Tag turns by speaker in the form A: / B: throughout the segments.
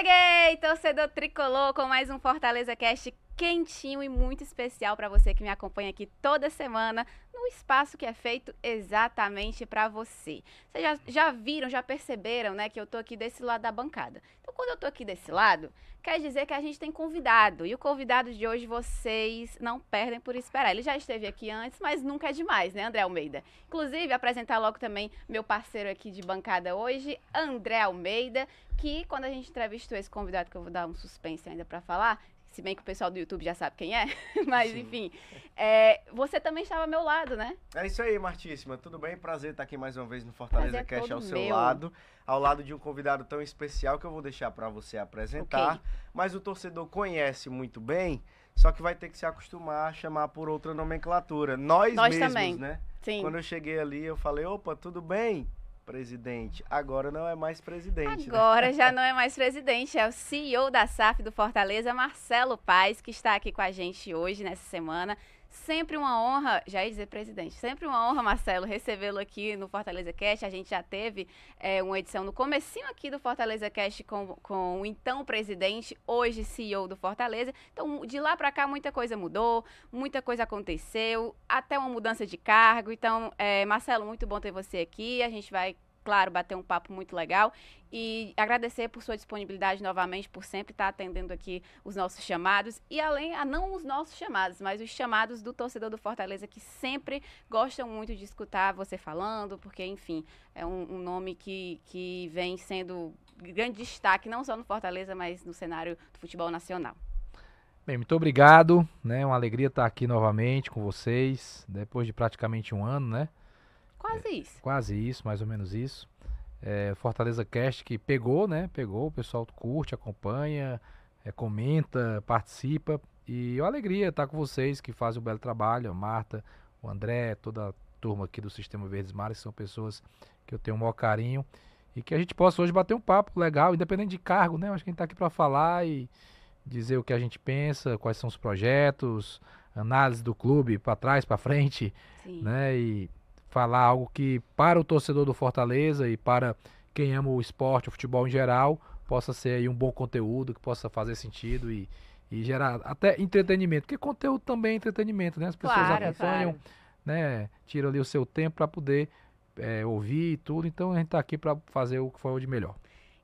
A: Cheguei, torcedor tricolor, com mais um Fortaleza Cast quentinho e muito especial para você que me acompanha aqui toda semana no espaço que é feito exatamente para você. Vocês já, já, viram, já perceberam, né, que eu tô aqui desse lado da bancada. Então, quando eu tô aqui desse lado, quer dizer que a gente tem convidado. E o convidado de hoje vocês não perdem por esperar. Ele já esteve aqui antes, mas nunca é demais, né, André Almeida? Inclusive, apresentar logo também meu parceiro aqui de bancada hoje, André Almeida, que quando a gente entrevistou esse convidado, que eu vou dar um suspense ainda para falar, se bem que o pessoal do YouTube já sabe quem é, mas Sim. enfim. É, você também estava ao meu lado, né?
B: É isso aí, Martíssima. Tudo bem? Prazer estar aqui mais uma vez no Fortaleza Prazer Cash ao seu meu. lado, ao lado de um convidado tão especial que eu vou deixar para você apresentar. Okay. Mas o torcedor conhece muito bem, só que vai ter que se acostumar a chamar por outra nomenclatura. Nós, Nós mesmos, também. né? Sim. Quando eu cheguei ali, eu falei, opa, tudo bem? Presidente. Agora não é mais presidente.
A: Né? Agora né? já não é mais presidente, é o CEO da SAF do Fortaleza, Marcelo Paes, que está aqui com a gente hoje, nessa semana. Sempre uma honra, já ia dizer presidente, sempre uma honra, Marcelo, recebê-lo aqui no Fortaleza Cast. A gente já teve é, uma edição no comecinho aqui do Fortaleza Cast com, com o então presidente, hoje CEO do Fortaleza. Então, de lá para cá, muita coisa mudou, muita coisa aconteceu, até uma mudança de cargo. Então, é, Marcelo, muito bom ter você aqui. A gente vai claro, bater um papo muito legal e agradecer por sua disponibilidade novamente, por sempre estar atendendo aqui os nossos chamados e além, a não os nossos chamados, mas os chamados do torcedor do Fortaleza que sempre gostam muito de escutar você falando, porque, enfim, é um, um nome que, que vem sendo grande destaque, não só no Fortaleza, mas no cenário do futebol nacional.
C: Bem, muito obrigado, né? Uma alegria estar aqui novamente com vocês, depois de praticamente um ano, né?
A: Quase é, isso.
C: Quase isso, mais ou menos isso. É, Fortaleza Cast que pegou, né? Pegou, o pessoal curte, acompanha, é, comenta, participa. E é uma alegria estar com vocês que fazem um belo trabalho, a Marta, o André, toda a turma aqui do Sistema Verdes Mares, são pessoas que eu tenho o maior carinho. E que a gente possa hoje bater um papo legal, independente de cargo, né? Acho que a gente está aqui para falar e dizer o que a gente pensa, quais são os projetos, análise do clube para trás, para frente, Sim. né? E falar algo que para o torcedor do Fortaleza e para quem ama o esporte, o futebol em geral, possa ser aí um bom conteúdo, que possa fazer sentido e, e gerar até entretenimento, porque conteúdo também é entretenimento, né? As pessoas claro, acompanham, claro. né? Tiram ali o seu tempo para poder é, ouvir e tudo, então a gente está aqui para fazer o que for de melhor.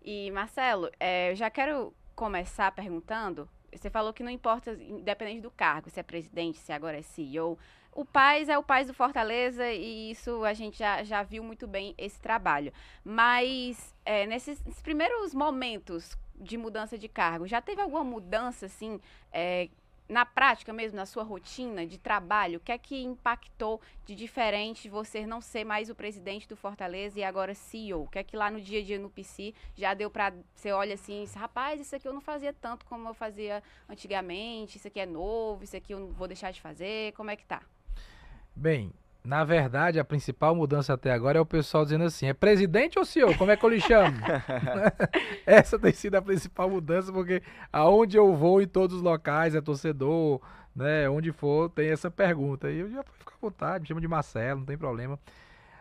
A: E Marcelo, é, eu já quero começar perguntando, você falou que não importa, independente do cargo, se é presidente, se agora é CEO, o Paz é o Paz do Fortaleza e isso a gente já, já viu muito bem esse trabalho. Mas é, nesses, nesses, primeiros momentos de mudança de cargo, já teve alguma mudança, assim, é, na prática mesmo, na sua rotina de trabalho? O que é que impactou de diferente você não ser mais o presidente do Fortaleza e agora CEO? O que é que lá no dia a dia no PC já deu para você olha assim, rapaz, isso aqui eu não fazia tanto como eu fazia antigamente, isso aqui é novo, isso aqui eu não vou deixar de fazer, como é que tá?
C: Bem, na verdade, a principal mudança até agora é o pessoal dizendo assim: é presidente ou senhor? Como é que eu lhe chamo? Essa tem sido a principal mudança, porque aonde eu vou em todos os locais, é torcedor, né? Onde for, tem essa pergunta. E eu já fico à vontade, me chamo de Marcelo, não tem problema.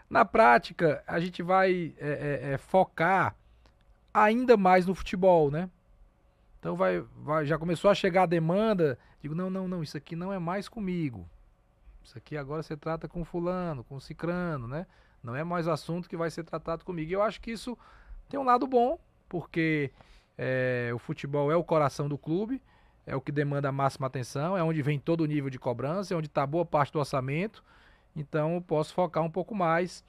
C: Na prática, a gente vai é, é, é, focar ainda mais no futebol, né? Então vai, vai, já começou a chegar a demanda. Digo, não, não, não, isso aqui não é mais comigo. Isso aqui agora você trata com fulano, com cicrano, né? Não é mais assunto que vai ser tratado comigo. E eu acho que isso tem um lado bom, porque é, o futebol é o coração do clube, é o que demanda a máxima atenção, é onde vem todo o nível de cobrança, é onde está boa parte do orçamento. Então eu posso focar um pouco mais.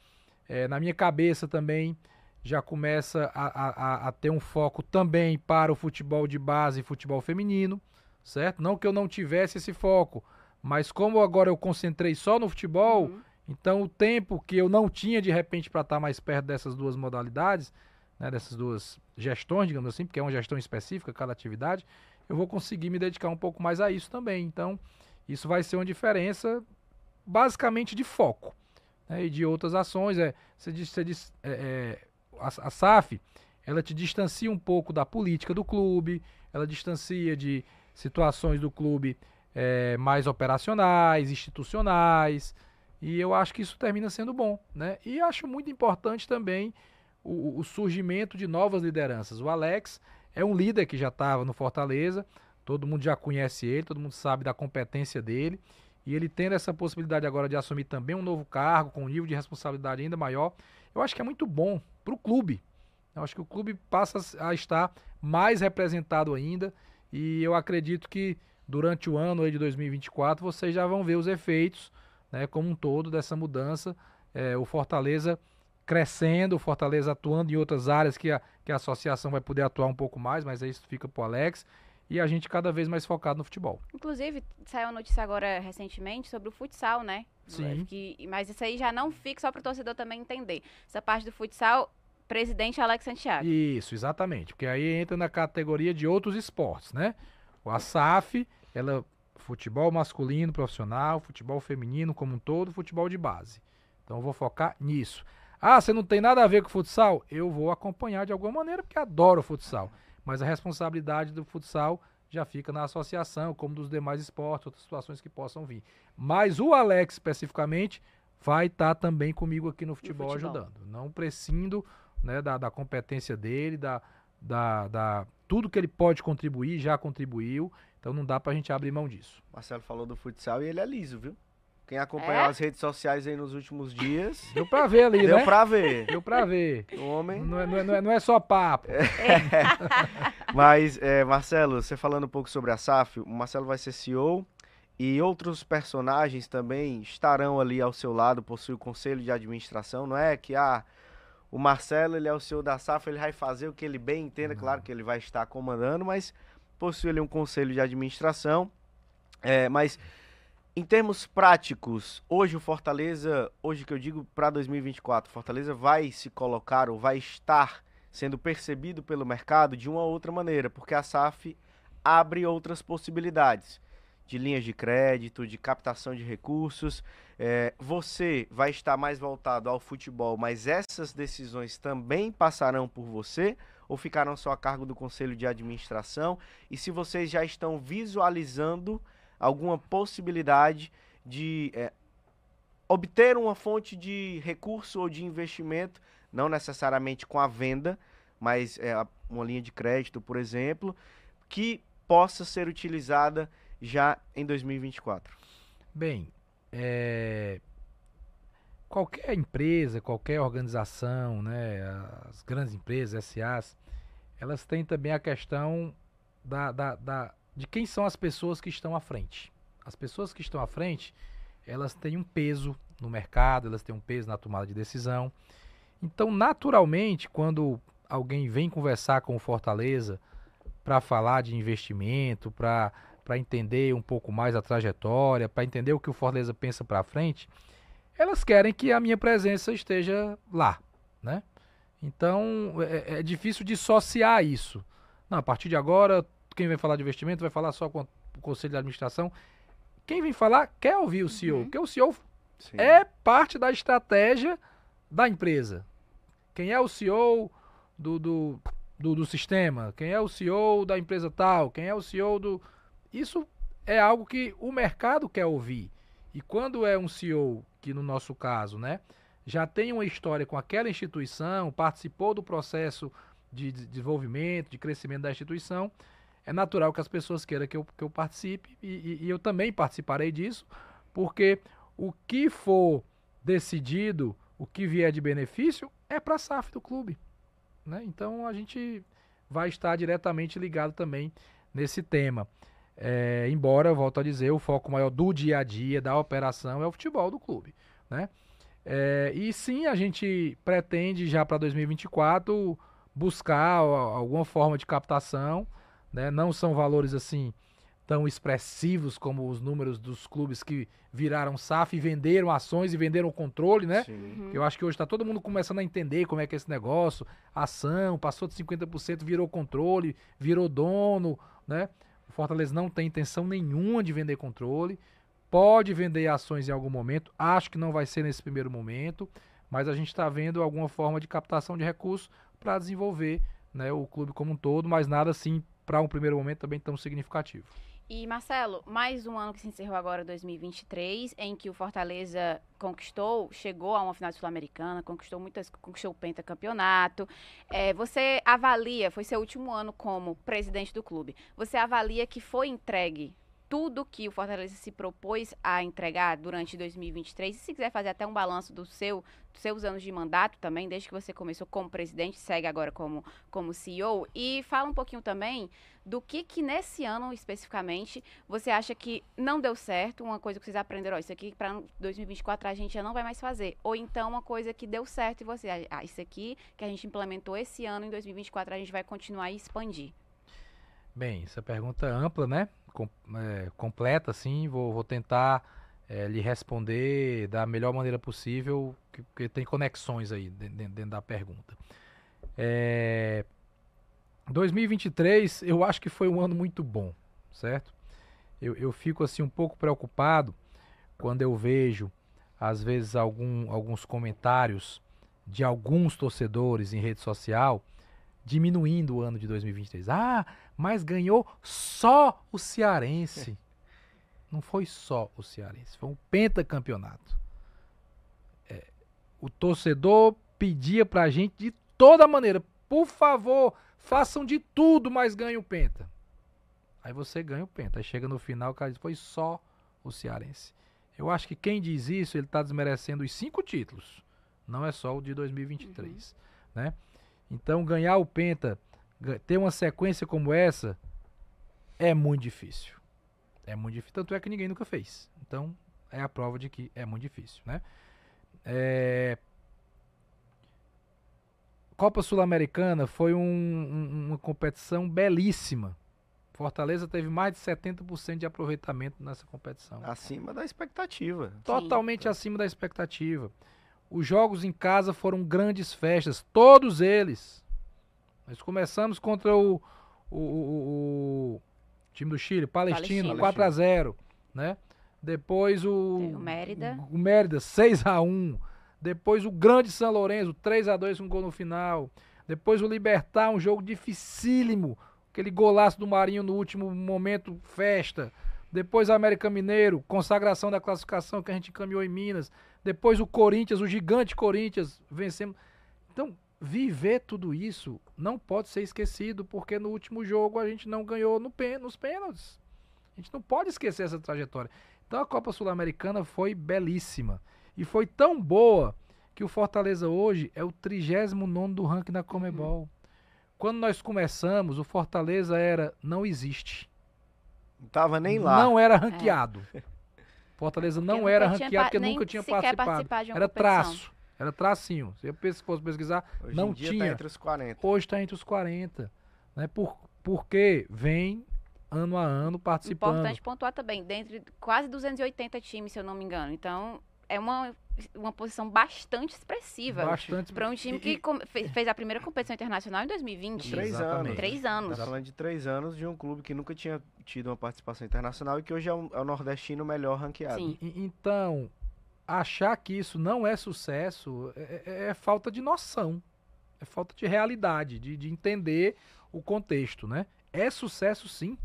C: É, na minha cabeça também já começa a, a, a, ter um foco também para o futebol de base e futebol feminino, certo? Não que eu não tivesse esse foco, mas como agora eu concentrei só no futebol, uhum. então o tempo que eu não tinha de repente para estar tá mais perto dessas duas modalidades, né, dessas duas gestões, digamos assim, porque é uma gestão específica cada atividade, eu vou conseguir me dedicar um pouco mais a isso também. Então, isso vai ser uma diferença basicamente de foco né, e de outras ações. É, você diz, você diz, é, é, a, a SAF ela te distancia um pouco da política do clube, ela distancia de situações do clube é, mais operacionais, institucionais, e eu acho que isso termina sendo bom, né? E acho muito importante também o, o surgimento de novas lideranças. O Alex é um líder que já estava no Fortaleza, todo mundo já conhece ele, todo mundo sabe da competência dele. E ele tendo essa possibilidade agora de assumir também um novo cargo, com um nível de responsabilidade ainda maior, eu acho que é muito bom para o clube. Eu acho que o clube passa a estar mais representado ainda. E eu acredito que durante o ano de 2024 vocês já vão ver os efeitos, né, como um todo, dessa mudança. É, o Fortaleza crescendo, o Fortaleza atuando em outras áreas que a, que a associação vai poder atuar um pouco mais, mas isso fica para o Alex. E a gente cada vez mais focado no futebol.
A: Inclusive, saiu uma notícia agora recentemente sobre o futsal, né?
C: Sim.
A: Que, mas isso aí já não fica só para o torcedor também entender. Essa parte do futsal, presidente Alex Santiago.
C: Isso, exatamente. Porque aí entra na categoria de outros esportes, né? O ASAF, ela futebol masculino profissional, futebol feminino como um todo, futebol de base. Então eu vou focar nisso. Ah, você não tem nada a ver com futsal? Eu vou acompanhar de alguma maneira, porque adoro futsal. Mas a responsabilidade do futsal já fica na associação, como dos demais esportes, outras situações que possam vir. Mas o Alex, especificamente, vai estar tá também comigo aqui no futebol, no futebol, ajudando. Não prescindo né, da, da competência dele, da, da, da, tudo que ele pode contribuir, já contribuiu. Então não dá pra gente abrir mão disso.
B: Marcelo falou do futsal e ele é liso, viu? Quem acompanhou é? as redes sociais aí nos últimos dias.
C: Deu pra ver ali,
B: Deu
C: né?
B: Deu pra ver.
C: Deu pra ver.
B: O homem.
C: Não é, não é, não é, só papo. É.
B: Mas, é, Marcelo, você falando um pouco sobre a SAF, o Marcelo vai ser CEO e outros personagens também estarão ali ao seu lado, possui o conselho de administração, não é que ah, o Marcelo ele é o CEO da SAF, ele vai fazer o que ele bem entenda, uhum. claro que ele vai estar comandando, mas possui ali um conselho de administração. É, mas em termos práticos, hoje o Fortaleza, hoje que eu digo para 2024, Fortaleza vai se colocar ou vai estar sendo percebido pelo mercado de uma outra maneira, porque a SAF abre outras possibilidades de linhas de crédito, de captação de recursos. É, você vai estar mais voltado ao futebol, mas essas decisões também passarão por você ou ficarão só a cargo do conselho de administração? E se vocês já estão visualizando alguma possibilidade de é, obter uma fonte de recurso ou de investimento, não necessariamente com a venda, mas é, uma linha de crédito, por exemplo, que possa ser utilizada já em 2024?
C: Bem, é, qualquer empresa, qualquer organização, né, as grandes empresas, SAs, elas têm também a questão da, da, da de quem são as pessoas que estão à frente. As pessoas que estão à frente, elas têm um peso no mercado, elas têm um peso na tomada de decisão. Então, naturalmente, quando alguém vem conversar com o Fortaleza para falar de investimento, para entender um pouco mais a trajetória, para entender o que o Fortaleza pensa para frente, elas querem que a minha presença esteja lá, né? Então, é, é difícil dissociar isso. Não, a partir de agora, quem vem falar de investimento vai falar só com o conselho de administração. Quem vem falar quer ouvir o CEO, uhum. porque o CEO Sim. é parte da estratégia da empresa. Quem é o CEO do, do, do, do, sistema? Quem é o CEO da empresa tal? Quem é o CEO do. Isso é algo que o mercado quer ouvir. E quando é um CEO, que no nosso caso, né, já tem uma história com aquela instituição, participou do processo de desenvolvimento, de crescimento da instituição, é natural que as pessoas queiram que eu, que eu participe e, e, e eu também participarei disso, porque o que for decidido, o que vier de benefício, é para a SAF do clube. Né? Então a gente vai estar diretamente ligado também nesse tema. É, embora, volto a dizer, o foco maior do dia a dia, da operação, é o futebol do clube. Né? É, e sim, a gente pretende já para 2024 buscar alguma forma de captação né? Não são valores assim tão expressivos como os números dos clubes que viraram SAF e venderam ações e venderam o controle, né? Uhum. Eu acho que hoje está todo mundo começando a entender como é que é esse negócio. Ação, passou de 50%, virou controle, virou dono, né? Fortaleza não tem intenção nenhuma de vender controle. Pode vender ações em algum momento, acho que não vai ser nesse primeiro momento, mas a gente está vendo alguma forma de captação de recursos para desenvolver né, o clube como um todo, mas nada assim para um primeiro momento também tão significativo.
A: E Marcelo, mais um ano que se encerrou agora, 2023, em que o Fortaleza conquistou, chegou a uma final sul-americana, conquistou muitas, conquistou o pentacampeonato. É, você avalia, foi seu último ano como presidente do clube. Você avalia que foi entregue tudo que o Fortaleza se propôs a entregar durante 2023. E se quiser fazer até um balanço do seu, dos seus anos de mandato também, desde que você começou como presidente, segue agora como, como CEO. E fala um pouquinho também do que que nesse ano especificamente você acha que não deu certo, uma coisa que vocês aprenderam, isso aqui para 2024 a gente já não vai mais fazer. Ou então uma coisa que deu certo e você, ah, isso aqui que a gente implementou esse ano, em 2024 a gente vai continuar e expandir.
C: Bem, essa pergunta é ampla, né? Com, é, completa, assim. Vou, vou tentar é, lhe responder da melhor maneira possível, porque tem conexões aí dentro, dentro da pergunta. É, 2023, eu acho que foi um ano muito bom, certo? Eu, eu fico assim um pouco preocupado quando eu vejo, às vezes, algum, alguns comentários de alguns torcedores em rede social diminuindo o ano de 2023. Ah, mas ganhou só o Cearense. Não foi só o Cearense, foi um pentacampeonato. É, o torcedor pedia pra gente de toda maneira, por favor, façam de tudo, mas ganhem o penta. Aí você ganha o penta. Aí chega no final, o cara diz, foi só o Cearense. Eu acho que quem diz isso, ele está desmerecendo os cinco títulos. Não é só o de 2023, uhum. né? Então, ganhar o Penta, ter uma sequência como essa, é muito difícil. É muito difícil. Tanto é que ninguém nunca fez. Então, é a prova de que é muito difícil, né? É... Copa Sul-Americana foi um, um, uma competição belíssima. Fortaleza teve mais de 70% de aproveitamento nessa competição.
B: Acima da expectativa.
C: Totalmente Sim. acima da expectativa. Os jogos em casa foram grandes festas, todos eles. Nós começamos contra o, o, o, o time do Chile, Palestino, Palestina. 4 a 0 né? Depois o,
A: o Mérida.
C: O, o Mérida, 6 a 1 Depois o grande São Lourenço, 3 a 2 um gol no final. Depois o Libertar, um jogo dificílimo. Aquele golaço do Marinho no último momento, festa. Depois o América Mineiro, consagração da classificação que a gente encaminhou em Minas. Depois o Corinthians, o gigante Corinthians, vencemos. Então, viver tudo isso não pode ser esquecido, porque no último jogo a gente não ganhou no pen, nos pênaltis. A gente não pode esquecer essa trajetória. Então a Copa Sul-Americana foi belíssima. E foi tão boa que o Fortaleza hoje é o 39 do ranking da Comebol. Uhum. Quando nós começamos, o Fortaleza era não existe.
B: Não tava nem lá.
C: Não era ranqueado. É. Fortaleza não porque era ranqueado porque nunca tinha participado. era traço. Era tracinho. Se eu fosse pesquisar, Hoje não tinha. Tá
B: entre os 40.
C: Hoje está entre os 40. Né? Por, porque vem ano a ano participando.
A: Importante pontuar também, dentre quase 280 times, se eu não me engano. Então, é uma, uma posição bastante expressiva.
C: Bastante.
A: Para um time que e, fez a primeira competição internacional em 2020.
B: Três anos.
A: Três anos.
B: Estamos falando de três anos de um clube que nunca tinha tido uma participação internacional e que hoje é, um, é o nordestino melhor ranqueado. Sim.
C: E, então, achar que isso não é sucesso é, é, é, falta de noção. É falta de realidade, de, de entender o contexto, né? É sucesso sim.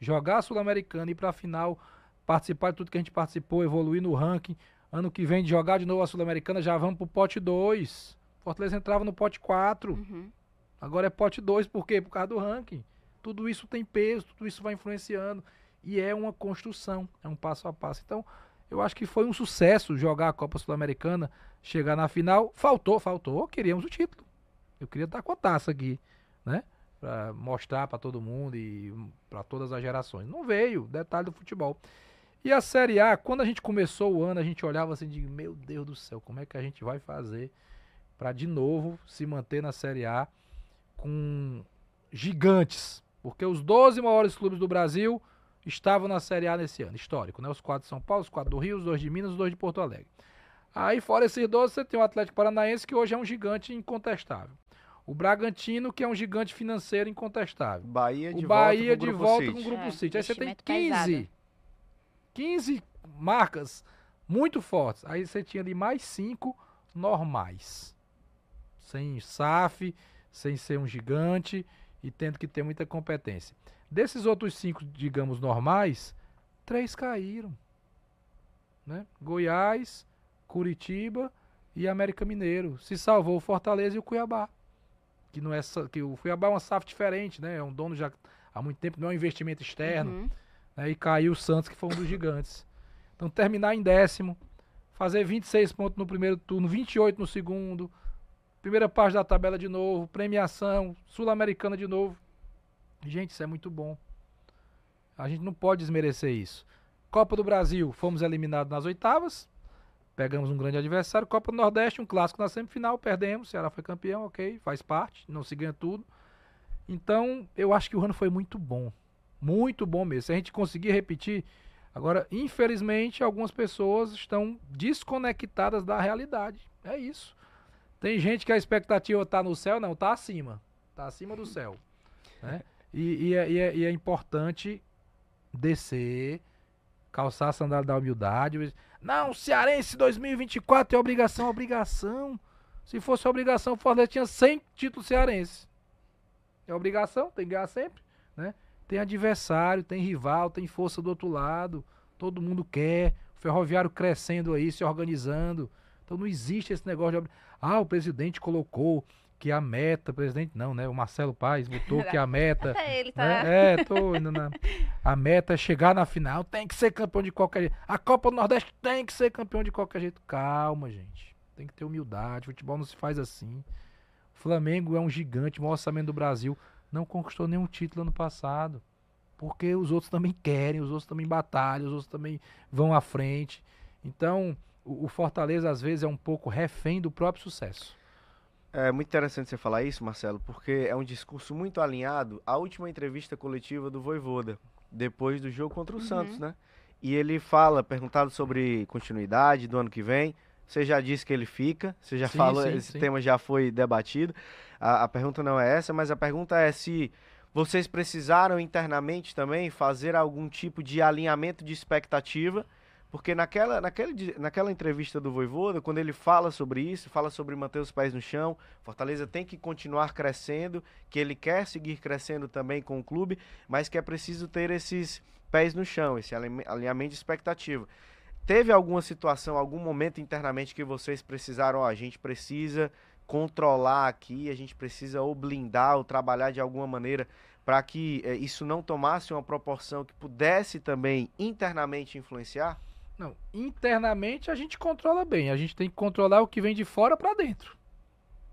C: Jogar a Sul-Americana e ir para a final, participar de tudo que a gente participou, evoluir no ranking, Ano que vem de jogar de novo a Sul-Americana, já vamos pro pote 2. Fortaleza entrava no pote 4. Uhum. Agora é pote 2, por quê? Por causa do ranking. Tudo isso tem peso, tudo isso vai influenciando. E é uma construção, é um passo a passo. Então, eu acho que foi um sucesso jogar a Copa Sul-Americana, chegar na final. Faltou, faltou, queríamos o título. Eu queria estar com a taça aqui, né? Pra mostrar para todo mundo e para todas as gerações. Não veio, detalhe do futebol. E a Série A, quando a gente começou o ano, a gente olhava assim de, meu Deus do céu, como é que a gente vai fazer para de novo se manter na Série A com gigantes? Porque os 12 maiores clubes do Brasil estavam na Série A nesse ano, histórico, né? Os quatro de São Paulo, os quatro do Rio, os dois de Minas, os dois de Porto Alegre. Aí, fora esses 12, você tem o Atlético Paranaense, que hoje é um gigante incontestável. O Bragantino, que é um gigante financeiro incontestável.
B: Bahia de
C: o Bahia
B: volta,
C: de volta com o Grupo é, City. Aí você tem 15 pesado. 15 marcas muito fortes. Aí você tinha ali mais 5 normais. Sem SAF, sem ser um gigante e tendo que ter muita competência. Desses outros cinco, digamos, normais, três caíram. Né? Goiás, Curitiba e América Mineiro. Se salvou o Fortaleza e o Cuiabá. Que não é que o Cuiabá é uma SAF diferente, né? É um dono já há muito tempo, não é um investimento externo. Uhum. Né? E caiu o Santos, que foi um dos gigantes. Então terminar em décimo, fazer 26 pontos no primeiro turno, 28 no segundo, primeira parte da tabela de novo, premiação, sul-americana de novo. Gente, isso é muito bom. A gente não pode desmerecer isso. Copa do Brasil, fomos eliminados nas oitavas. Pegamos um grande adversário. Copa do Nordeste, um clássico na semifinal, perdemos. Ceará foi campeão, ok, faz parte, não se ganha tudo. Então, eu acho que o ano foi muito bom. Muito bom mesmo. Se a gente conseguir repetir. Agora, infelizmente, algumas pessoas estão desconectadas da realidade. É isso. Tem gente que a expectativa está no céu, não, está acima. Está acima do céu. Né? E, e, é, e, é, e, é, importante descer, calçar a sandália da humildade. Não, Cearense 2024 é obrigação, obrigação. Se fosse obrigação, o Fortaleza tinha 100 títulos cearenses. É obrigação, tem que ganhar sempre, né? Tem adversário, tem rival, tem força do outro lado. Todo mundo quer. O ferroviário crescendo aí, se organizando. Então não existe esse negócio de. Ah, o presidente colocou que a meta, presidente não, né? O Marcelo Paes botou que a meta.
A: Até ele tá.
C: Né? É, tô indo na. A meta é chegar na final, tem que ser campeão de qualquer jeito. A Copa do Nordeste tem que ser campeão de qualquer jeito. Calma, gente. Tem que ter humildade. Futebol não se faz assim. O Flamengo é um gigante, o maior orçamento do Brasil. Não conquistou nenhum título ano passado. Porque os outros também querem, os outros também batalham, os outros também vão à frente. Então, o, o Fortaleza às vezes é um pouco refém do próprio sucesso.
B: É muito interessante você falar isso, Marcelo, porque é um discurso muito alinhado à última entrevista coletiva do Voivoda, depois do jogo contra o uhum. Santos, né? E ele fala, perguntado sobre continuidade do ano que vem, você já disse que ele fica, você já sim, falou, sim, esse sim. tema já foi debatido. A, a pergunta não é essa, mas a pergunta é se vocês precisaram internamente também fazer algum tipo de alinhamento de expectativa porque naquela, naquela, naquela entrevista do Voivoda, quando ele fala sobre isso, fala sobre manter os pés no chão, Fortaleza tem que continuar crescendo, que ele quer seguir crescendo também com o clube, mas que é preciso ter esses pés no chão, esse alinhamento de expectativa. Teve alguma situação, algum momento internamente que vocês precisaram, ó, a gente precisa controlar aqui, a gente precisa ou blindar ou trabalhar de alguma maneira para que é, isso não tomasse uma proporção que pudesse também internamente influenciar?
C: Não, internamente a gente controla bem. A gente tem que controlar o que vem de fora para dentro,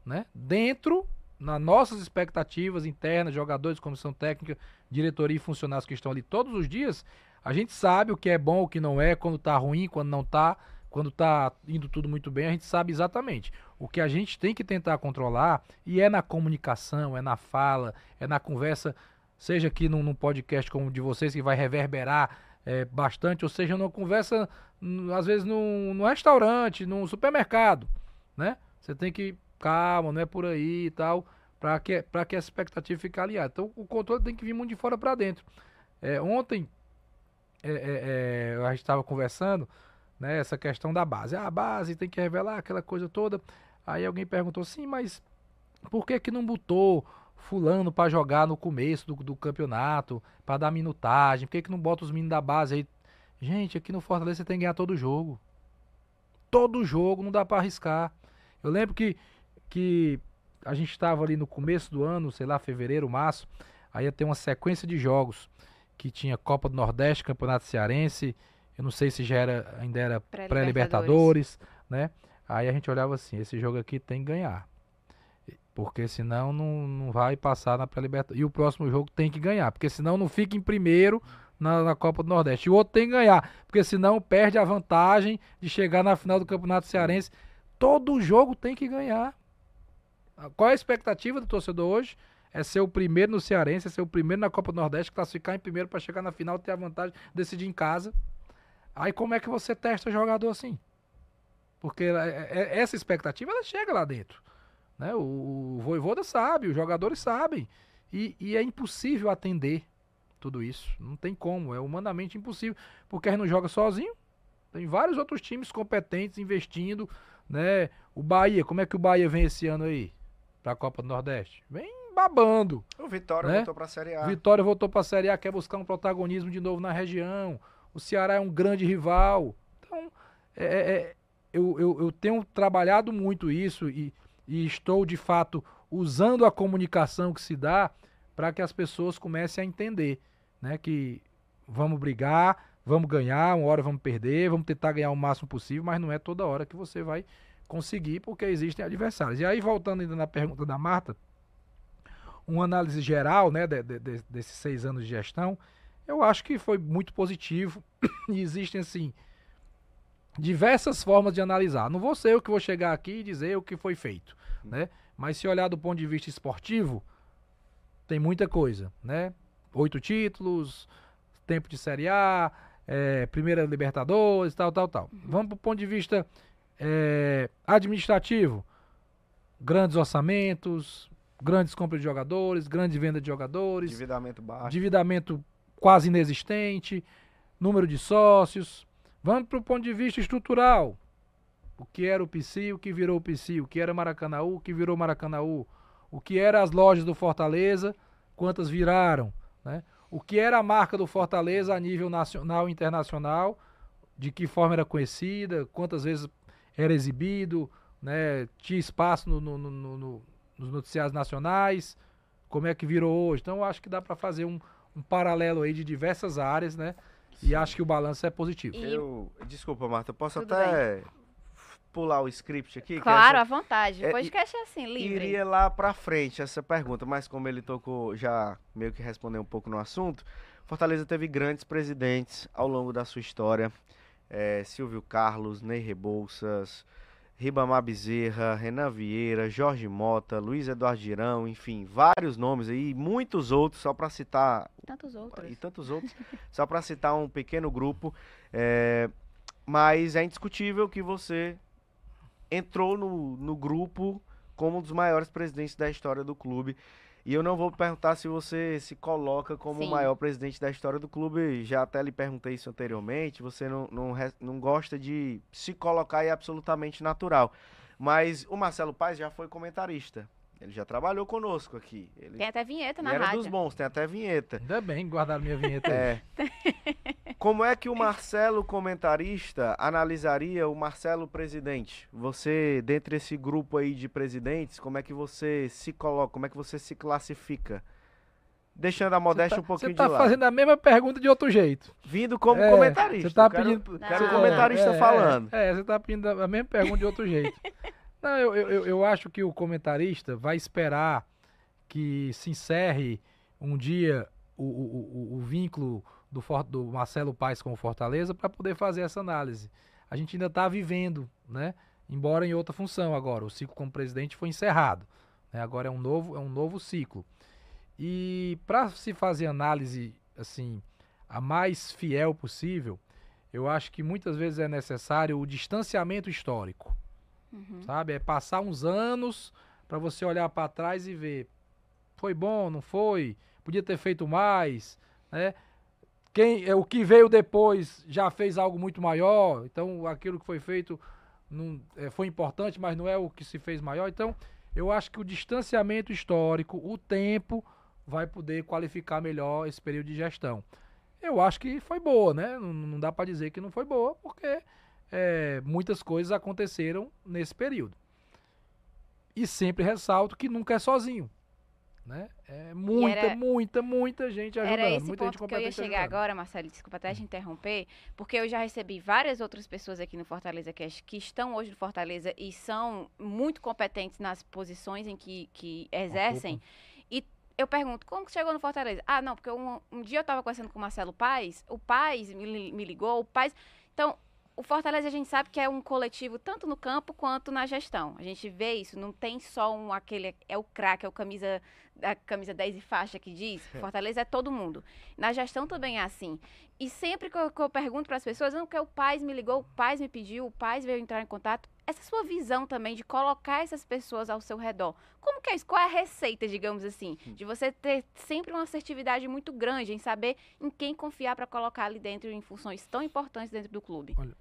C: né? Dentro, nas nossas expectativas internas, jogadores, comissão técnica, diretoria e funcionários que estão ali todos os dias, a gente sabe o que é bom, o que não é, quando tá ruim, quando não tá, quando tá indo tudo muito bem, a gente sabe exatamente. O que a gente tem que tentar controlar, e é na comunicação, é na fala, é na conversa, seja aqui num, num podcast como o de vocês, que vai reverberar é, bastante, ou seja, numa conversa, às vezes num, num restaurante, num supermercado, né? Você tem que, calma, não é por aí e tal, para que, que essa expectativa fique alinhada. Então, o controle tem que vir muito de fora para dentro. É, ontem, é, é, é a gente estava conversando, né, essa questão da base. Ah, a base tem que revelar aquela coisa toda. Aí alguém perguntou, sim, mas por que que não botou fulano para jogar no começo do, do campeonato, para dar minutagem? Por que, que não bota os meninos da base aí? Gente, aqui no Fortaleza você tem que ganhar todo jogo. Todo jogo, não dá para arriscar. Eu lembro que, que a gente estava ali no começo do ano, sei lá, fevereiro, março, aí ia ter uma sequência de jogos que tinha Copa do Nordeste, Campeonato Cearense, eu não sei se já era, ainda era pré-libertadores, pré né? Aí a gente olhava assim, esse jogo aqui tem que ganhar. Porque senão não, não vai passar na pré-libertadores. E o próximo jogo tem que ganhar, porque senão não fica em primeiro na, na, Copa do Nordeste. E o outro tem que ganhar, porque senão perde a vantagem de chegar na final do Campeonato Cearense. Todo jogo tem que ganhar. Qual é a expectativa do torcedor hoje? É ser o primeiro no Cearense, é ser o primeiro na Copa do Nordeste, classificar em primeiro para chegar na final, ter a vantagem, decidir em casa. Aí como é que você testa jogador assim? Porque é, é, essa expectativa ela chega lá dentro. Né? O, o Voivoda sabe, os jogadores sabem. E, e, é impossível atender tudo isso. Não tem como, é humanamente impossível. Porque gente não joga sozinho. Tem vários outros times competentes investindo. Né? O Bahia, como é que o Bahia vem esse ano aí? Para a Copa do Nordeste? Vem, babando.
B: O Vitória né? voltou para a Série A.
C: Vitória voltou para a Série A, quer buscar um protagonismo de novo na região. O Ceará é um grande rival. Então, é, é, é eu, eu, eu tenho trabalhado muito isso e, e estou, de fato, usando a comunicação que se dá para que as pessoas comecem a entender né, que vamos brigar, vamos ganhar, uma hora vamos perder, vamos tentar ganhar o máximo possível, mas não é toda hora que você vai conseguir, porque existem adversários. E aí, voltando ainda na pergunta da Marta, uma análise geral né, de, de, de, desses seis anos de gestão, eu acho que foi muito positivo e existem, assim, diversas formas de analisar. Não vou ser eu que vou chegar aqui e dizer o que foi feito, né? Mas se olhar do ponto de vista esportivo, tem muita coisa, né? Oito títulos, tempo de Série A, é, primeira Libertadores, tal, tal, tal. Uhum. Vamos para o ponto de vista é, administrativo. Grandes orçamentos, grandes compras de jogadores, grande venda de jogadores.
B: Endividamento baixo.
C: Endividamento quase inexistente, número de sócios. Vamos para o ponto de vista estrutural. O que era o PC, o que virou o PC, o que era Maracanaú, o que virou Maracanaú, o que era as lojas do Fortaleza, quantas viraram, né? O que era a marca do Fortaleza a nível nacional e internacional, de que forma era conhecida, quantas vezes era exibido, né? Tinha espaço no, no, no, no nos noticiários nacionais, como é que virou hoje. Então, eu acho que dá para fazer um, um paralelo aí de diversas áreas, né? Sim. E acho que o balanço é positivo.
B: Eu, desculpa, Marta, posso Tudo até bem pular o script aqui?
A: Claro, essa, à vontade. O é, podcast é assim, livre.
B: Iria lá pra frente essa pergunta, mas como ele tocou, já meio que respondeu um pouco no assunto, Fortaleza teve grandes presidentes ao longo da sua história. É, Silvio Carlos, Ney Rebouças, Ribamar Bezerra, Renan Vieira, Jorge Mota, Luiz Eduardo Girão, enfim, vários nomes aí, muitos outros, só para citar.
A: Tantos outros.
B: E tantos outros, só para citar um pequeno grupo. É, mas é indiscutível que você entrou no, no grupo como um dos maiores presidentes da história do clube. E eu não vou perguntar se você se coloca como Sim. o maior presidente da história do clube. Já até lhe perguntei isso anteriormente. Você não, não, não gosta de se colocar e é absolutamente natural. Mas o Marcelo Paes já foi comentarista. Ele já trabalhou conosco aqui. Ele,
A: tem até vinheta na
B: ele
A: rádio.
B: era dos bons, tem até vinheta.
C: Ainda bem, guardaram minha vinheta
B: é. Como é que o Marcelo comentarista analisaria o Marcelo presidente? Você, dentre esse grupo aí de presidentes, como é que você se coloca, como é que você se classifica? Deixando a modéstia tá, um pouquinho
C: de lado.
B: Você
C: tá fazendo a mesma pergunta de outro jeito.
B: Vindo como é, comentarista.
C: Você tá pedindo... Quero,
B: quero um comentarista é, falando.
C: É, é, você tá pedindo a mesma pergunta de outro jeito. Não, eu, eu, eu acho que o comentarista vai esperar que se encerre um dia o, o, o, o vínculo do, do Marcelo Paes com o Fortaleza para poder fazer essa análise. A gente ainda está vivendo, né? Embora em outra função agora. O ciclo como presidente foi encerrado. Né? Agora é um novo, é um novo ciclo. E para se fazer análise assim a mais fiel possível, eu acho que muitas vezes é necessário o distanciamento histórico. Uhum. Sabe? É passar uns anos para você olhar para trás e ver foi bom, não foi, podia ter feito mais, né? Quem, é, o que veio depois já fez algo muito maior, então aquilo que foi feito não, é, foi importante, mas não é o que se fez maior. Então, eu acho que o distanciamento histórico, o tempo, vai poder qualificar melhor esse período de gestão. Eu acho que foi boa, né? Não, não dá para dizer que não foi boa, porque é, muitas coisas aconteceram nesse período. E sempre ressalto que nunca é sozinho. Né? É muita, era, muita, muita gente ajudando.
A: Era esse
C: muita
A: ponto
C: gente
A: que eu ia chegar ajudando. agora, Marcelo, desculpa até te interromper, porque eu já recebi várias outras pessoas aqui no Fortaleza Cast que estão hoje no Fortaleza e são muito competentes nas posições em que, que exercem. E eu pergunto, como que chegou no Fortaleza? Ah, não, porque um, um dia eu estava conversando com o Marcelo Paz, o Paz me, me ligou, o Paz... Então, o Fortaleza a gente sabe que é um coletivo tanto no campo quanto na gestão. A gente vê isso, não tem só um aquele é o craque, é o camisa a camisa 10 e faixa que diz. É. Fortaleza é todo mundo. Na gestão também é assim. E sempre que eu, que eu pergunto para as pessoas, não, que o pai me ligou, o pai me pediu, o pai veio entrar em contato, essa sua visão também de colocar essas pessoas ao seu redor. Como que é isso? Qual é a receita, digamos assim, hum. de você ter sempre uma assertividade muito grande em saber em quem confiar para colocar ali dentro em funções tão importantes dentro do clube?
C: Olha,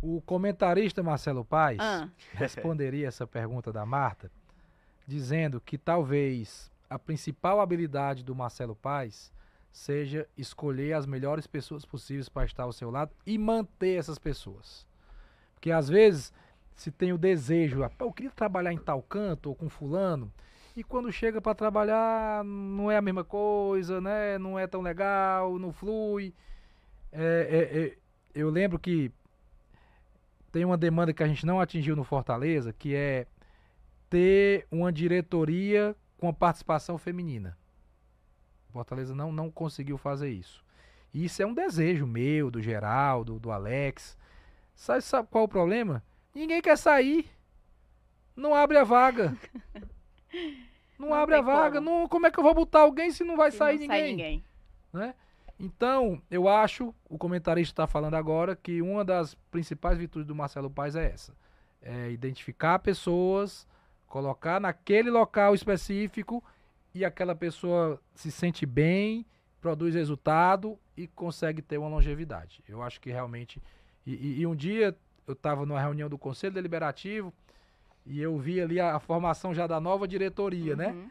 C: o comentarista Marcelo Paes ah. responderia essa pergunta da Marta dizendo que talvez a principal habilidade do Marcelo Paes seja escolher as melhores pessoas possíveis para estar ao seu lado e manter essas pessoas. Porque às vezes se tem o desejo, eu queria trabalhar em tal canto ou com fulano, e quando chega para trabalhar não é a mesma coisa, né? Não é tão legal, não flui. É, é, é, eu lembro que tem uma demanda que a gente não atingiu no Fortaleza, que é ter uma diretoria com a participação feminina. Fortaleza não, não conseguiu fazer isso. E isso é um desejo meu, do Geraldo, do Alex. Sabe, sabe qual é o problema? Ninguém quer sair. Não abre a vaga. Não, não abre a vaga. Como. Não, como é que eu vou botar alguém se não vai se sair não ninguém? Sai ninguém. Né? Então, eu acho, o comentarista está falando agora, que uma das principais virtudes do Marcelo Paes é essa. É identificar pessoas, colocar naquele local específico e aquela pessoa se sente bem, produz resultado e consegue ter uma longevidade. Eu acho que realmente. E, e, e um dia eu estava numa reunião do Conselho Deliberativo e eu vi ali a, a formação já da nova diretoria, né? uhum. né?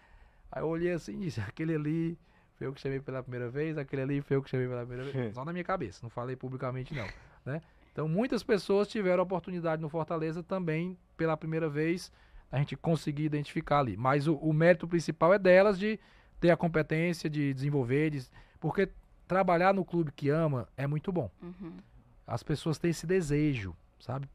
C: Aí eu olhei assim e disse: aquele ali foi eu que chamei pela primeira vez, aquele ali foi eu que chamei pela primeira vez. Só na minha cabeça, não falei publicamente não, né? Então muitas pessoas tiveram oportunidade no Fortaleza também pela primeira vez a gente conseguir identificar ali. Mas o, o mérito principal é delas de ter a competência de desenvolver, de, porque trabalhar no clube que ama é muito bom. Uhum. As pessoas têm esse desejo, sabe?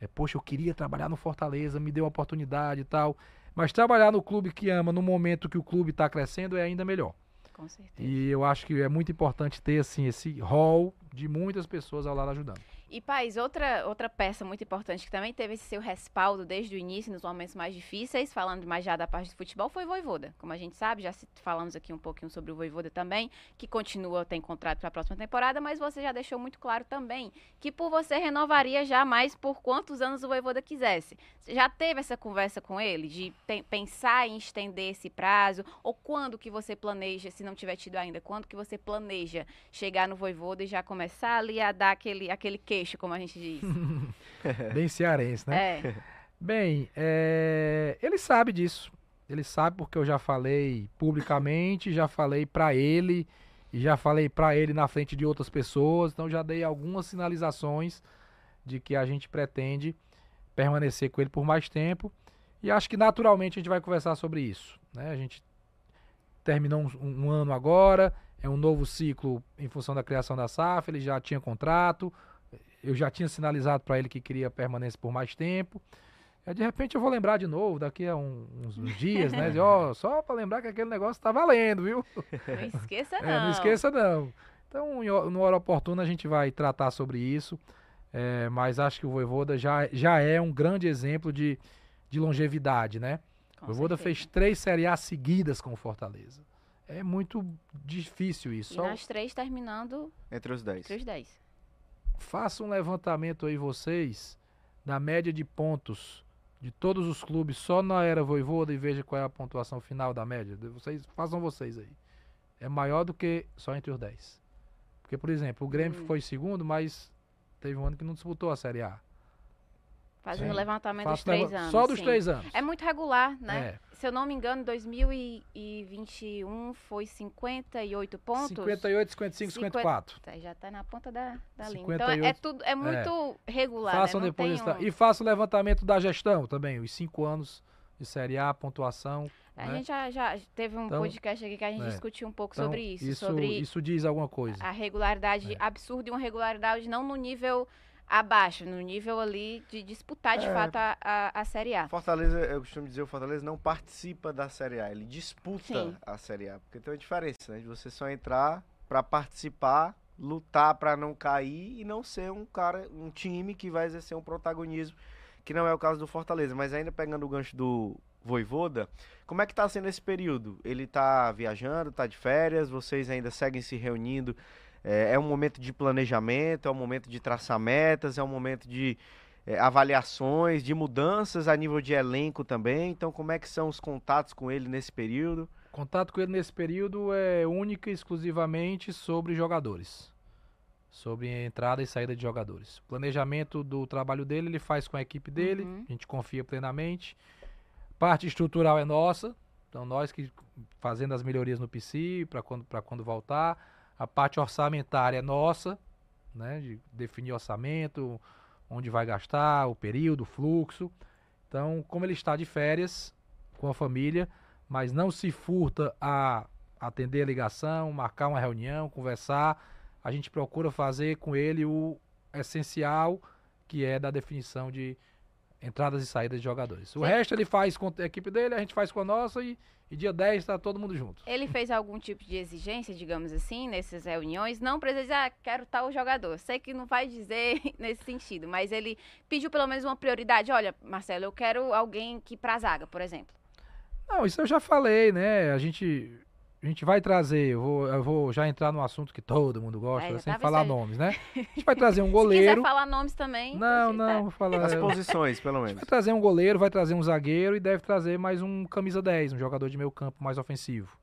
C: É, poxa, eu queria trabalhar no Fortaleza, me deu a oportunidade e tal. Mas trabalhar no clube que ama no momento que o clube está crescendo é ainda melhor.
A: Com certeza.
C: E eu acho que é muito importante ter assim esse rol de muitas pessoas ao lado ajudando.
A: E, Paz, outra, outra peça muito importante que também teve esse seu respaldo desde o início, nos momentos mais difíceis, falando mais já da parte do futebol, foi o Voivoda. Como a gente sabe, já falamos aqui um pouquinho sobre o Voivoda também, que continua, tem contrato para a próxima temporada, mas você já deixou muito claro também que por você renovaria já mais por quantos anos o Voivoda quisesse. Já teve essa conversa com ele, de pensar em estender esse prazo, ou quando que você planeja, se não tiver tido ainda, quando que você planeja chegar no Voivoda e já começar ali a dar aquele, aquele que queixo, como a gente diz.
C: Bem cearense, né? É. Bem, é... ele sabe disso. Ele sabe porque eu já falei publicamente, já falei para ele e já falei para ele na frente de outras pessoas, então já dei algumas sinalizações de que a gente pretende permanecer com ele por mais tempo e acho que naturalmente a gente vai conversar sobre isso, né? A gente terminou um, um ano agora, é um novo ciclo em função da criação da SAF, ele já tinha contrato, eu já tinha sinalizado para ele que queria permanência por mais tempo. É, de repente eu vou lembrar de novo, daqui a um, uns, uns, dias, né? De, ó, só para lembrar que aquele negócio está valendo, viu?
A: Não esqueça não.
C: É, não esqueça não. Então, no hora oportuna a gente vai tratar sobre isso. É, mas acho que o Voivoda já, já é um grande exemplo de, de longevidade, né? Com o Voivoda certeza. fez três Série A seguidas com o Fortaleza. É muito difícil isso.
A: E Só... nas três terminando...
B: Entre os dez.
A: Entre os dez.
C: Faça um levantamento aí vocês da média de pontos de todos os clubes só na era Voivoda e veja qual é a pontuação final da média. Vocês façam vocês aí. É maior do que só entre os 10. Porque, por exemplo, o Grêmio hum. foi segundo, mas teve um ano que não disputou a Série A.
A: Fazendo Sim. levantamento dos três anos.
C: Só dos sim. três anos.
A: É muito regular, né? É. Se eu não me engano, 2021 foi 58 pontos.
C: 58, 55, 54.
A: Tá, já está na ponta da, da língua. Então é, é, tudo, é muito é. regular. Façam
C: né? depois um... E faça o levantamento da gestão também, os cinco anos de Série A, pontuação.
A: A né? gente já, já teve um então, podcast aqui que a gente é. discutiu um pouco então, sobre isso,
C: isso.
A: Sobre
C: isso diz alguma coisa.
A: A regularidade é. absurda e uma regularidade não no nível abaixo, no nível ali de disputar de é, fato a, a, a, Série A.
B: Fortaleza, eu costumo dizer, o Fortaleza não participa da Série A, ele disputa Sim. a Série A. Porque tem uma diferença, né? De você só entrar para participar, lutar para não cair e não ser um cara, um time que vai exercer um protagonismo, que não é o caso do Fortaleza. Mas ainda pegando o gancho do Voivoda, como é que tá sendo esse período? Ele tá viajando, tá de férias, vocês ainda seguem se reunindo é, é um momento de planejamento, é um momento de traçar metas, é um momento de é, avaliações, de mudanças a nível de elenco também. Então, como é que são os contatos com ele nesse período?
C: Contato com ele nesse período é única e exclusivamente sobre jogadores. Sobre entrada e saída de jogadores. O planejamento do trabalho dele, ele faz com a equipe dele, uhum. a gente confia plenamente. Parte estrutural é nossa, Então nós que fazendo as melhorias no PC para quando, quando voltar. A parte orçamentária é nossa, né? De definir orçamento, onde vai gastar, o período, o fluxo. Então, como ele está de férias com a família, mas não se furta a atender a ligação, marcar uma reunião, conversar, a gente procura fazer com ele o essencial, que é da definição de entradas e saídas de jogadores. O Sim. resto ele faz com a equipe dele, a gente faz com a nossa e, e dia 10 está todo mundo junto.
A: Ele fez algum tipo de exigência, digamos assim, nessas reuniões? Não precisa dizer, ah, quero tal jogador. Sei que não vai dizer nesse sentido, mas ele pediu pelo menos uma prioridade. Olha, Marcelo, eu quero alguém que para zaga, por exemplo.
C: Não, isso eu já falei, né? A gente a gente vai trazer, eu vou, eu vou já entrar no assunto que todo mundo gosta, é, sem falar nomes, né? A gente vai trazer um goleiro. Se quiser
A: falar nomes também.
C: Não, não, tá. vou falar.
B: As posições, pelo menos.
C: vai trazer um goleiro, vai trazer um zagueiro e deve trazer mais um camisa 10, um jogador de meio campo mais ofensivo.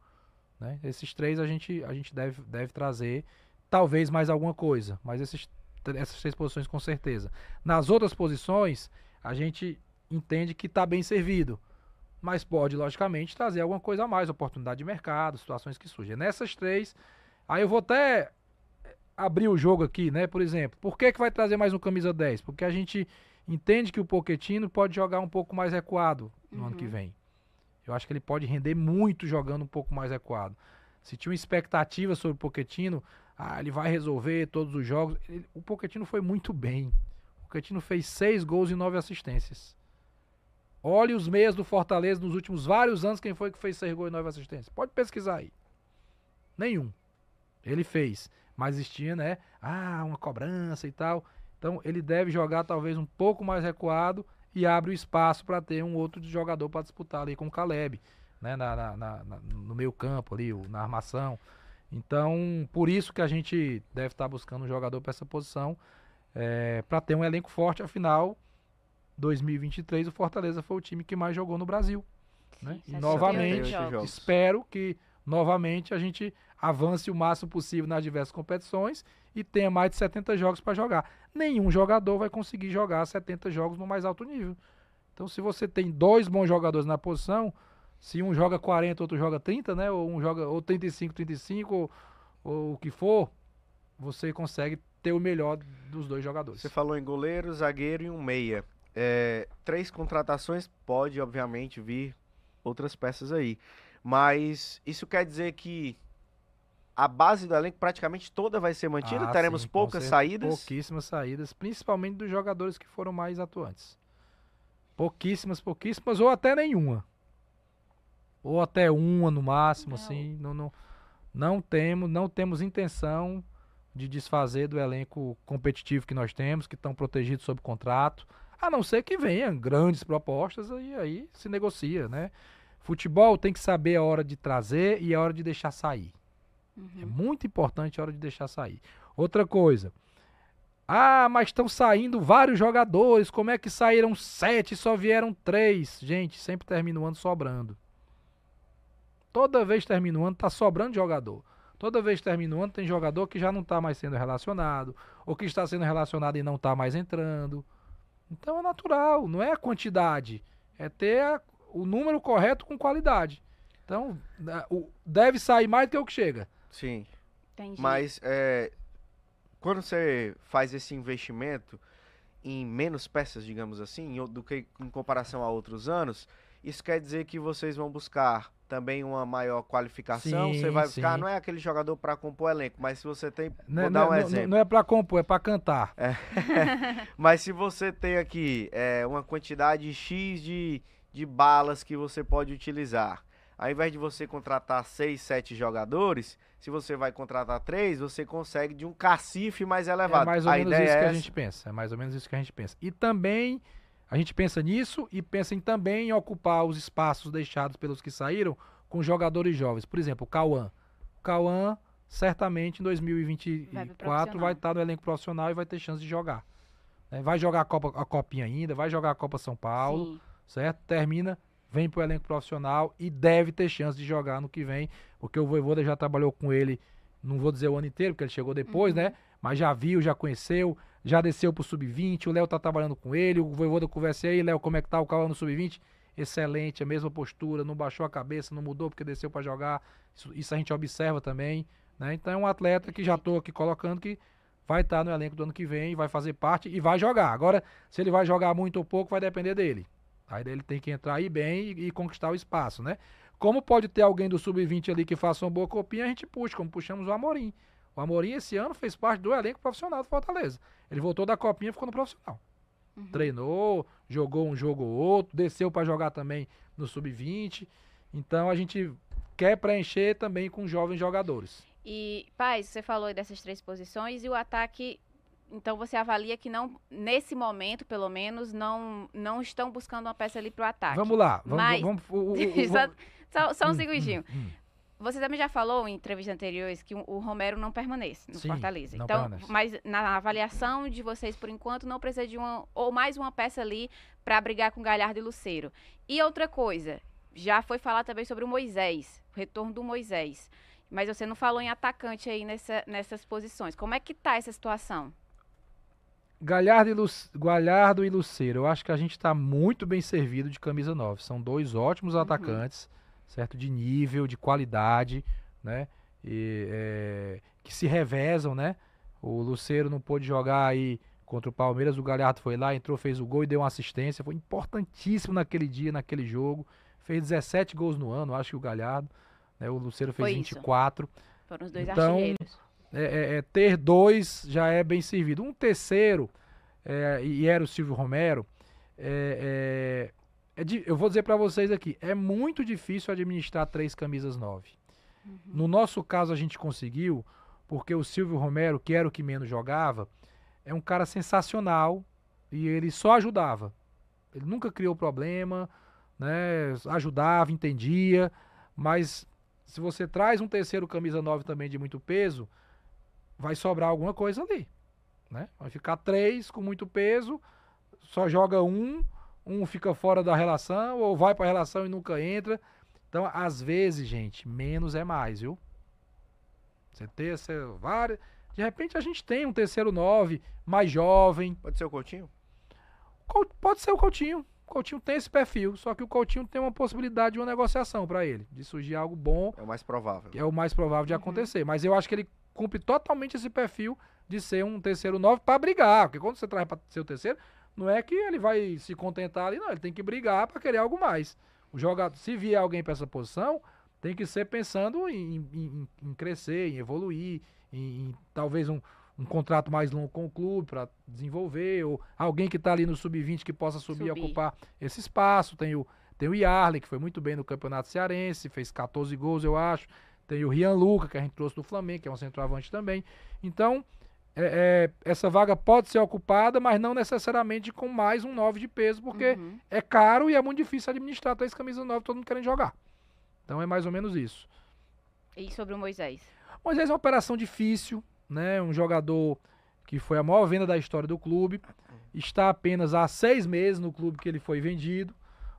C: Né? Esses três a gente, a gente deve, deve trazer, talvez mais alguma coisa, mas esses, essas três posições com certeza. Nas outras posições, a gente entende que está bem servido mas pode, logicamente, trazer alguma coisa a mais, oportunidade de mercado, situações que surgem. Nessas três, aí eu vou até abrir o jogo aqui, né? Por exemplo, por que, que vai trazer mais um camisa 10? Porque a gente entende que o Poquetino pode jogar um pouco mais recuado no uhum. ano que uhum. vem. Eu acho que ele pode render muito jogando um pouco mais recuado. Se tinha uma expectativa sobre o Poquetino, ah, ele vai resolver todos os jogos. Ele, o Poquetino foi muito bem. O Poquetino fez seis gols e nove assistências. Olhe os meias do Fortaleza nos últimos vários anos, quem foi que fez seis gols e nove assistências. Pode pesquisar aí. Nenhum. Ele fez. Mas existia, né? Ah, uma cobrança e tal. Então ele deve jogar talvez um pouco mais recuado e abre o espaço para ter um outro jogador para disputar ali com o Caleb, né? Na, na, na, no meio campo ali, na armação. Então, por isso que a gente deve estar tá buscando um jogador para essa posição, é, para ter um elenco forte, afinal, 2023 o Fortaleza foi o time que mais jogou no Brasil. Sim, né? E novamente, espero que novamente a gente avance o máximo possível nas diversas competições e tenha mais de 70 jogos para jogar. Nenhum jogador vai conseguir jogar 70 jogos no mais alto nível. Então, se você tem dois bons jogadores na posição, se um joga 40, outro joga 30, né? Ou um joga ou 35, 35, ou, ou o que for, você consegue ter o melhor dos dois jogadores.
B: Você falou em goleiro, zagueiro e um meia. É, três contratações, pode obviamente vir outras peças aí. Mas isso quer dizer que a base do elenco praticamente toda vai ser mantida? Ah, Teremos sim, poucas saídas?
C: Pouquíssimas saídas, principalmente dos jogadores que foram mais atuantes. Pouquíssimas, pouquíssimas, ou até nenhuma. Ou até uma no máximo, não. assim. Não, não, não temos, não temos intenção de desfazer do elenco competitivo que nós temos, que estão protegidos sob contrato. A não ser que venham grandes propostas e aí se negocia, né? Futebol tem que saber a hora de trazer e a hora de deixar sair. Uhum. É muito importante a hora de deixar sair. Outra coisa. Ah, mas estão saindo vários jogadores. Como é que saíram sete e só vieram três? Gente, sempre termina o ano sobrando. Toda vez termina o ano, tá sobrando jogador. Toda vez que termina o ano, tem jogador que já não está mais sendo relacionado, ou que está sendo relacionado e não está mais entrando. Então é natural, não é a quantidade, é ter a, o número correto com qualidade. Então, o, deve sair mais do que o que chega.
B: Sim. Entendi. Mas é, quando você faz esse investimento em menos peças, digamos assim, do que em comparação a outros anos, isso quer dizer que vocês vão buscar também uma maior qualificação. Sim, você vai ficar, não é aquele jogador para compor elenco, mas se você tem,
C: não,
B: vou dar um
C: não,
B: exemplo.
C: Não é para compor, é para cantar. É.
B: mas se você tem aqui é, uma quantidade X de, de balas que você pode utilizar, ao invés de você contratar seis, sete jogadores, se você vai contratar três, você consegue de um cacife mais elevado.
C: É mais ou a menos isso é que a gente pensa. É mais ou menos isso que a gente pensa. E também a gente pensa nisso e pensa em, também em ocupar os espaços deixados pelos que saíram com jogadores jovens. Por exemplo, o Cauã. O Cauã, certamente, em 2024 vai, vai estar no elenco profissional e vai ter chance de jogar. Né? Vai jogar a, Copa, a Copinha ainda, vai jogar a Copa São Paulo, Sim. certo? Termina, vem para o elenco profissional e deve ter chance de jogar no que vem, porque o Voivoda já trabalhou com ele, não vou dizer o ano inteiro, porque ele chegou depois, uhum. né? Mas já viu, já conheceu, já desceu pro sub-20, o Léo tá trabalhando com ele, o Voivoda conversa aí, Léo, como é que tá o Cauã no sub-20? excelente, a mesma postura, não baixou a cabeça, não mudou porque desceu para jogar. Isso, isso, a gente observa também. Né? Então é um atleta que já estou aqui colocando que vai estar tá no elenco do ano que vem, vai fazer parte e vai jogar. Agora, se ele vai jogar muito ou pouco, vai depender dele. Aí ele tem que entrar aí bem e, e conquistar o espaço, né? Como pode ter alguém do sub-20 ali que faça uma boa copinha, a gente puxa, como puxamos o Amorim. O Amorim esse ano fez parte do elenco profissional do Fortaleza. Ele voltou da copinha e ficou no profissional. Uhum. Treinou, jogou um jogo ou outro, desceu para jogar também no sub-20. Então a gente quer preencher também com jovens jogadores.
A: E, Paz, você falou dessas três posições e o ataque. Então você avalia que não, nesse momento, pelo menos, não, não estão buscando uma peça ali para o ataque.
C: Vamos lá, vamos. Mas... vamos, vamos,
A: vamos só, só, um hum, segundinho. Hum, hum. Você também já falou em entrevistas anteriores que o Romero não permanece no Sim, Fortaleza. então, permanece. mas na avaliação de vocês, por enquanto, não precisa de uma ou mais uma peça ali para brigar com Galhardo e Luceiro. E outra coisa, já foi falar também sobre o Moisés, o retorno do Moisés. Mas você não falou em atacante aí nessa, nessas posições. Como é que tá essa situação?
C: Galhardo e, Lu... Galhardo e Luceiro, eu acho que a gente está muito bem servido de camisa 9. São dois ótimos uhum. atacantes, certo? De nível, de qualidade, né? E, é... que se revezam, né? O Luceiro não pôde jogar aí contra o Palmeiras, o Galhardo foi lá, entrou, fez o gol e deu uma assistência. Foi importantíssimo naquele dia, naquele jogo. Fez 17 gols no ano, acho que o Galhardo. Né? O Luceiro fez Foi 24. Isso.
A: Foram os dois então, artilheiros.
C: É, é, é, ter dois já é bem servido. Um terceiro, é, e era o Silvio Romero, é, é, é eu vou dizer para vocês aqui, é muito difícil administrar três camisas nove. Uhum. No nosso caso a gente conseguiu, porque o Silvio Romero, que era o que menos jogava, é um cara sensacional e ele só ajudava. Ele nunca criou problema, né? Ajudava, entendia, mas se você traz um terceiro camisa 9 também de muito peso, vai sobrar alguma coisa ali. Né? Vai ficar três com muito peso, só joga um, um fica fora da relação, ou vai para a relação e nunca entra. Então, às vezes, gente, menos é mais, viu? Você ter várias. De repente a gente tem um terceiro 9 mais jovem.
B: Pode ser o Coutinho?
C: Pode ser o Coutinho. O Coutinho tem esse perfil, só que o Coutinho tem uma possibilidade de uma negociação para ele, de surgir algo bom.
B: É o mais provável.
C: É o mais provável de uhum. acontecer. Mas eu acho que ele cumpre totalmente esse perfil de ser um terceiro nove para brigar. Porque quando você traz para ser o terceiro, não é que ele vai se contentar ali, não. Ele tem que brigar para querer algo mais. O jogador, se vier alguém para essa posição, tem que ser pensando em, em, em crescer, em evoluir, em, em talvez um, um contrato mais longo com o clube para desenvolver, ou alguém que está ali no sub-20 que possa subir, subir, e ocupar esse espaço. Tem o, tem o Yarley, que foi muito bem no Campeonato Cearense, fez 14 gols, eu acho. Tem o Rian Luca, que a gente trouxe do Flamengo, que é um centroavante também. Então, é, é, essa vaga pode ser ocupada, mas não necessariamente com mais um 9 de peso, porque uhum. é caro e é muito difícil administrar três camisas 9, todo mundo querendo jogar. Então é mais ou menos isso.
A: E sobre o Moisés?
C: Moisés é uma operação difícil, né? Um jogador que foi a maior venda da história do clube, está apenas há seis meses no clube que ele foi vendido,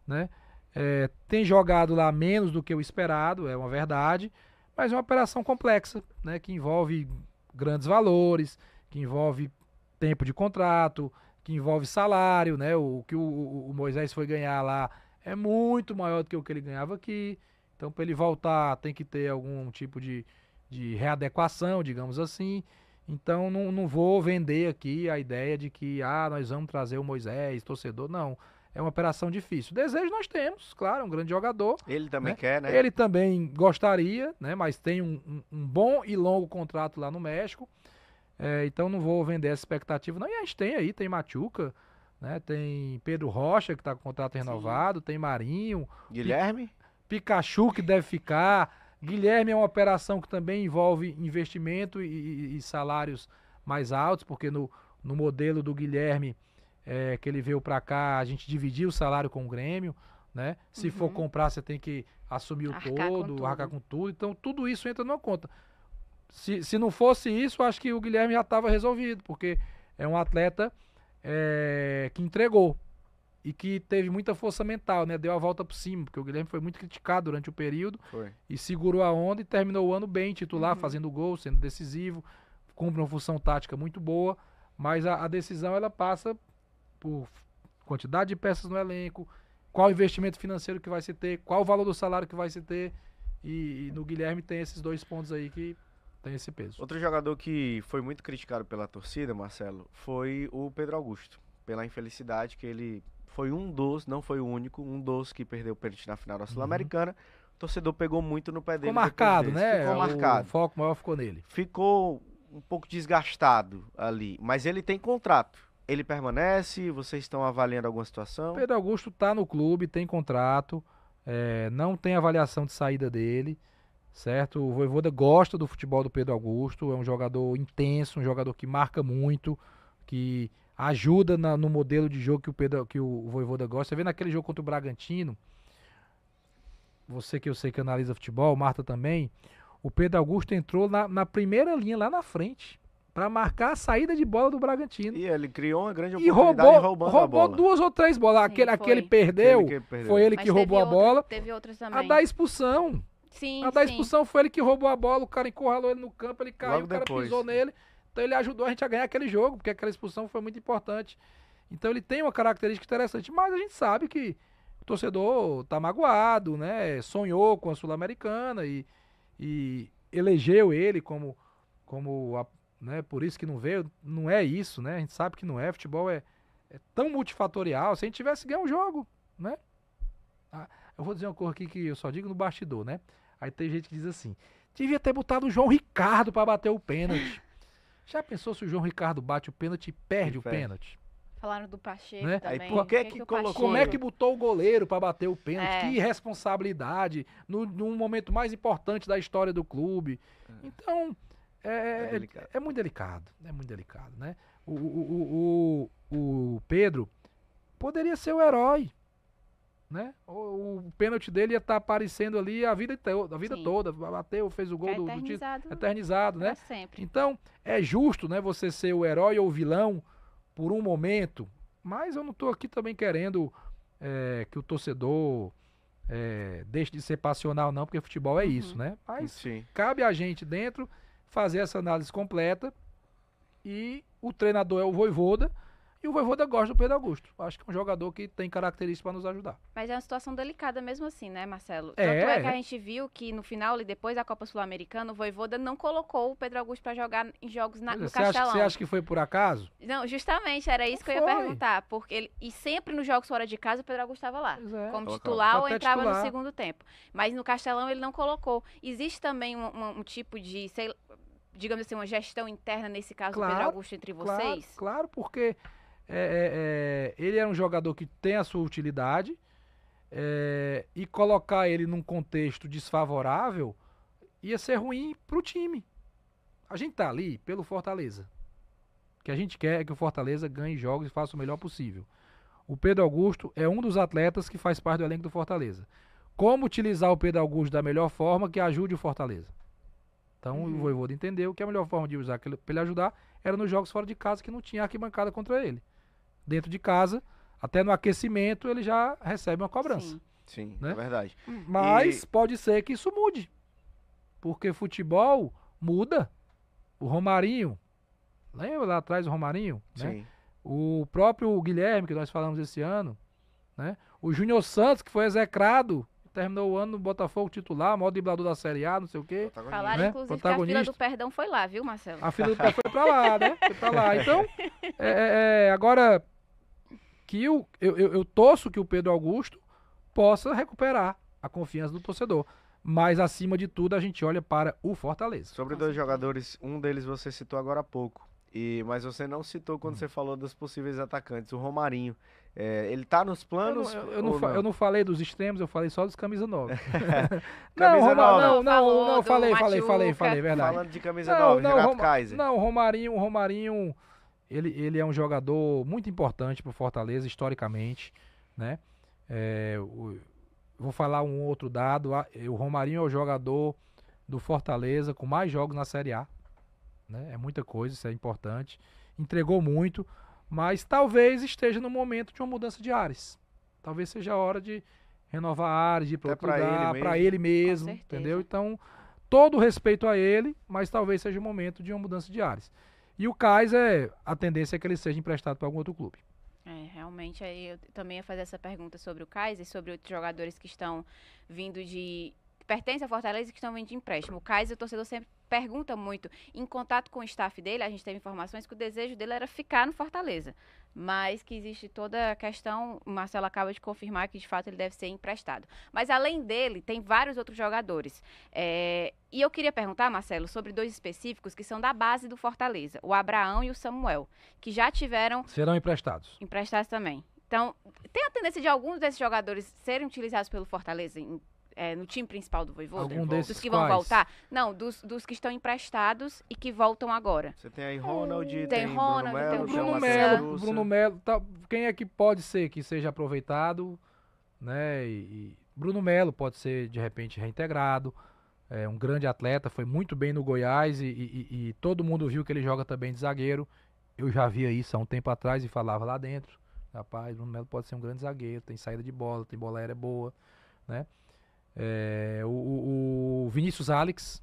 C: né? É, tem jogado lá menos do que o esperado, é uma verdade, mas é uma operação complexa, né? Que envolve grandes valores, que envolve tempo de contrato, que envolve salário, né? O que o, o, Moisés foi ganhar lá é muito maior do que o que ele ganhava aqui. Então, para ele voltar, tem que ter algum tipo de, de readequação, digamos assim. Então não, não vou vender aqui a ideia de que ah, nós vamos trazer o Moisés, torcedor. Não. É uma operação difícil. Desejo nós temos, claro, é um grande jogador.
B: Ele também né? quer, né?
C: Ele também gostaria, né? Mas tem um, um, um bom e longo contrato lá no México. É, então não vou vender essa expectativa. Não, e a gente tem aí, tem Machuca, né? Tem Pedro Rocha, que está com contrato renovado, Sim. tem Marinho.
B: Guilherme?
C: Pikachu, que deve ficar. Guilherme é uma operação que também envolve investimento e, e salários mais altos, porque no, no modelo do Guilherme é, que ele veio para cá, a gente dividia o salário com o Grêmio, né? Se uhum. for comprar, você tem que assumir o arcar todo, com arcar com tudo. Então, tudo isso entra numa conta. Se, se não fosse isso, acho que o Guilherme já estava resolvido, porque é um atleta é, que entregou e que teve muita força mental, né? Deu a volta por cima, porque o Guilherme foi muito criticado durante o período
B: foi.
C: e segurou a onda e terminou o ano bem, titular, uhum. fazendo gol, sendo decisivo, cumpre uma função tática muito boa, mas a, a, decisão ela passa por quantidade de peças no elenco, qual investimento financeiro que vai se ter, qual o valor do salário que vai se ter. E, e no Guilherme tem esses dois pontos aí que tem esse peso.
B: Outro jogador que foi muito criticado pela torcida, Marcelo, foi o Pedro Augusto. Pela infelicidade que ele foi um dos, não foi o único, um dos que perdeu o pênalti na final da uhum. Sul-Americana. Uhum. O torcedor pegou muito no pé dele.
C: Ficou marcado, né?
B: Ficou marcado.
C: O foco maior ficou nele.
B: Ficou um pouco desgastado ali, mas ele tem contrato. Ele permanece? Vocês estão avaliando alguma situação?
C: Pedro Augusto está no clube, tem contrato, é, não tem avaliação de saída dele, certo? O Voivoda gosta do futebol do Pedro Augusto, é um jogador intenso, um jogador que marca muito, que ajuda na, no modelo de jogo que o Pedro, que o Voivoda gosta. Você vê naquele jogo contra o Bragantino, você que eu sei que analisa futebol, Marta também, o Pedro Augusto entrou na, na primeira linha lá na frente para marcar a saída de bola do Bragantino.
B: E ele criou uma grande oportunidade e roubou,
C: roubou duas ou três bolas. Sim, aquele, aquele perdeu, aquele perdeu, foi ele Mas que roubou a bola.
A: teve outras também.
C: A da expulsão.
A: Sim,
C: a da expulsão foi ele que roubou a bola, o cara encurralou ele no campo, ele caiu, Logo o cara depois. pisou nele. Então ele ajudou a gente a ganhar aquele jogo, porque aquela expulsão foi muito importante. Então ele tem uma característica interessante, mas a gente sabe que o torcedor tá magoado, né? Sonhou com a Sul-Americana e, e elegeu ele como, como a, né? Por isso que não veio, não é isso, né? A gente sabe que não é. Futebol é, é tão multifatorial. Se a gente tivesse ganho um jogo, né? Ah, eu vou dizer uma coisa aqui que eu só digo no bastidor, né? Aí tem gente que diz assim: devia ter botado o João Ricardo para bater o pênalti. Já pensou se o João Ricardo bate o pênalti e perde e o pênalti?
A: Falaram do Pacheco né? também.
C: Aí, por que, que, que colocou? Como é que botou o goleiro para bater o pênalti? É. Que responsabilidade no, num momento mais importante da história do clube. É. Então, é, é, é, é, muito delicado. É muito delicado, né? O, o, o, o, Pedro poderia ser o herói. Né? O, o pênalti dele ia estar tá aparecendo ali a vida, a vida toda. Bateu, fez o gol é do, do título. Eternizado, né?
A: Sempre.
C: Então, é justo né, você ser o herói ou o vilão por um momento. Mas eu não estou aqui também querendo é, que o torcedor é, deixe de ser passional, não, porque futebol é isso, uhum. né? Mas Sim. cabe a gente dentro fazer essa análise completa e o treinador é o Voivoda e o Voivoda gosta do Pedro Augusto. Acho que é um jogador que tem características para nos ajudar.
A: Mas é uma situação delicada mesmo assim, né, Marcelo? É. Tanto é que a gente viu que no final e depois da Copa Sul-Americana, o Voivoda não colocou o Pedro Augusto para jogar em jogos na, no
C: você
A: Castelão.
C: Acha, você acha que foi por acaso?
A: Não, justamente, era isso não que foi. eu ia perguntar. Porque ele, e sempre nos jogos fora de casa, o Pedro Augusto estava lá. É. Como titular ou entrava titular. no segundo tempo. Mas no Castelão ele não colocou. Existe também um, um, um tipo de, sei digamos assim, uma gestão interna nesse caso claro, do Pedro Augusto entre vocês?
C: Claro, claro porque é, é, é, ele é um jogador que tem a sua utilidade é, e colocar ele num contexto desfavorável ia ser ruim para o time. A gente tá ali pelo Fortaleza. O que a gente quer é que o Fortaleza ganhe jogos e faça o melhor possível. O Pedro Augusto é um dos atletas que faz parte do elenco do Fortaleza. Como utilizar o Pedro Augusto da melhor forma que ajude o Fortaleza? Então uhum. o Voivoda entendeu que a melhor forma de usar para ele ajudar era nos jogos fora de casa que não tinha arquibancada contra ele dentro de casa, até no aquecimento ele já recebe uma cobrança.
B: Sim, Sim né? é verdade.
C: Hum, mas e... pode ser que isso mude. Porque futebol muda. O Romarinho, lembra lá atrás o Romarinho? Né? Sim. Né? O próprio Guilherme, que nós falamos esse ano, né? O Júnior Santos, que foi execrado terminou o ano no Botafogo titular, maior driblador da Série A, não sei o quê.
A: Falaram, né? inclusive, que a fila do perdão foi lá, viu, Marcelo?
C: A fila do perdão foi pra lá, né? Foi pra lá. Então, é, é, é, agora, que eu, eu, eu, eu torço que o Pedro Augusto possa recuperar a confiança do torcedor. Mas, acima de tudo, a gente olha para o Fortaleza.
B: Sobre dois jogadores, um deles você citou agora há pouco. E, mas você não citou quando hum. você falou dos possíveis atacantes, o Romarinho. É, ele tá nos planos?
C: Eu não, eu, não, não? eu não, falei dos extremos, eu falei só dos camisa 9.
B: camisa
C: não, 9. Não, não, não, falei, falei, falei, falei, verdade.
B: Falando de camisa não, 9, não, Renato Kaiser.
C: Não, Romarinho, Romarinho, ele, ele é um jogador muito importante pro Fortaleza, historicamente, né? É, o, vou falar um outro dado, o Romarinho é o jogador do Fortaleza com mais jogos na Série A. Né? É muita coisa, isso é importante. Entregou muito, mas talvez esteja no momento de uma mudança de ares. Talvez seja a hora de renovar ares, de ir para outro lugar, para ele mesmo, entendeu? Então, todo respeito a ele, mas talvez seja o momento de uma mudança de ares. E o Kaiser, a tendência é que ele seja emprestado para algum outro clube.
A: É, realmente, aí eu também ia fazer essa pergunta sobre o Kaiser, sobre outros jogadores que estão vindo de. Que pertencem à Fortaleza e que estão vindo de empréstimo. O Kaiser, o torcedor sempre pergunta muito. Em contato com o staff dele, a gente teve informações que o desejo dele era ficar no Fortaleza. Mas que existe toda a questão, o Marcelo acaba de confirmar que de fato ele deve ser emprestado. Mas além dele, tem vários outros jogadores. É, e eu queria perguntar, Marcelo, sobre dois específicos que são da base do Fortaleza: o Abraão e o Samuel, que já tiveram.
C: Serão emprestados.
A: Emprestados também. Então, tem a tendência de alguns desses jogadores serem utilizados pelo Fortaleza em é, no time principal do Voivoda?
C: Algum desses
A: dos que vão
C: quais?
A: voltar? Não, dos, dos que estão emprestados e que voltam agora.
B: Você tem aí Ronald, tem,
A: Tem Ronald,
B: Bruno
A: tem
B: Melo,
A: o
C: Bruno Melo. Bruno Melo, tá, quem é que pode ser que seja aproveitado, né? E, e Bruno Melo pode ser de repente reintegrado. É um grande atleta, foi muito bem no Goiás e, e- e- e todo mundo viu que ele joga também de zagueiro. Eu já via isso há um tempo atrás e falava lá dentro. Rapaz, Bruno Melo pode ser um grande zagueiro, tem saída de bola, tem bola aérea boa, né? É, o, o- Vinícius Alex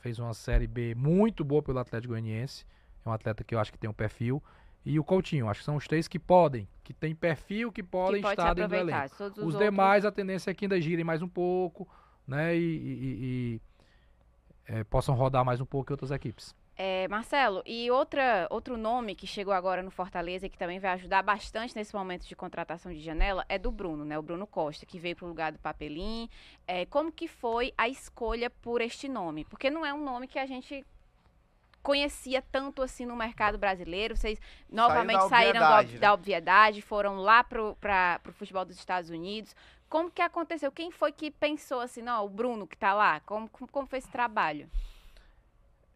C: fez uma série B muito boa pelo Atlético Goianiense. É um atleta que eu acho que tem um perfil. E o Coutinho, acho que são os três que podem, que tem perfil, que podem
A: que
C: estar dentro do elenco. Os,
A: os, outros-
C: demais, a tendência é que ainda girem mais um pouco, né? E, e- e- e, é, possam rodar mais um pouco em outras equipes.
A: É, Marcelo, e outra, outro nome que chegou agora no Fortaleza e que também vai ajudar bastante nesse momento de contratação de janela é do Bruno, né? O Bruno Costa, que veio para o lugar do Papelim. É, como que foi a escolha por este nome? Porque não é um nome que a gente conhecia tanto assim no mercado brasileiro. Vocês novamente saíram da,
B: obviedade,
A: ob-
B: né?
A: da obviedade, foram lá para o futebol dos Estados Unidos. Como que aconteceu? Quem foi que pensou assim, não, o Bruno que tá lá? Como, como, como foi esse trabalho?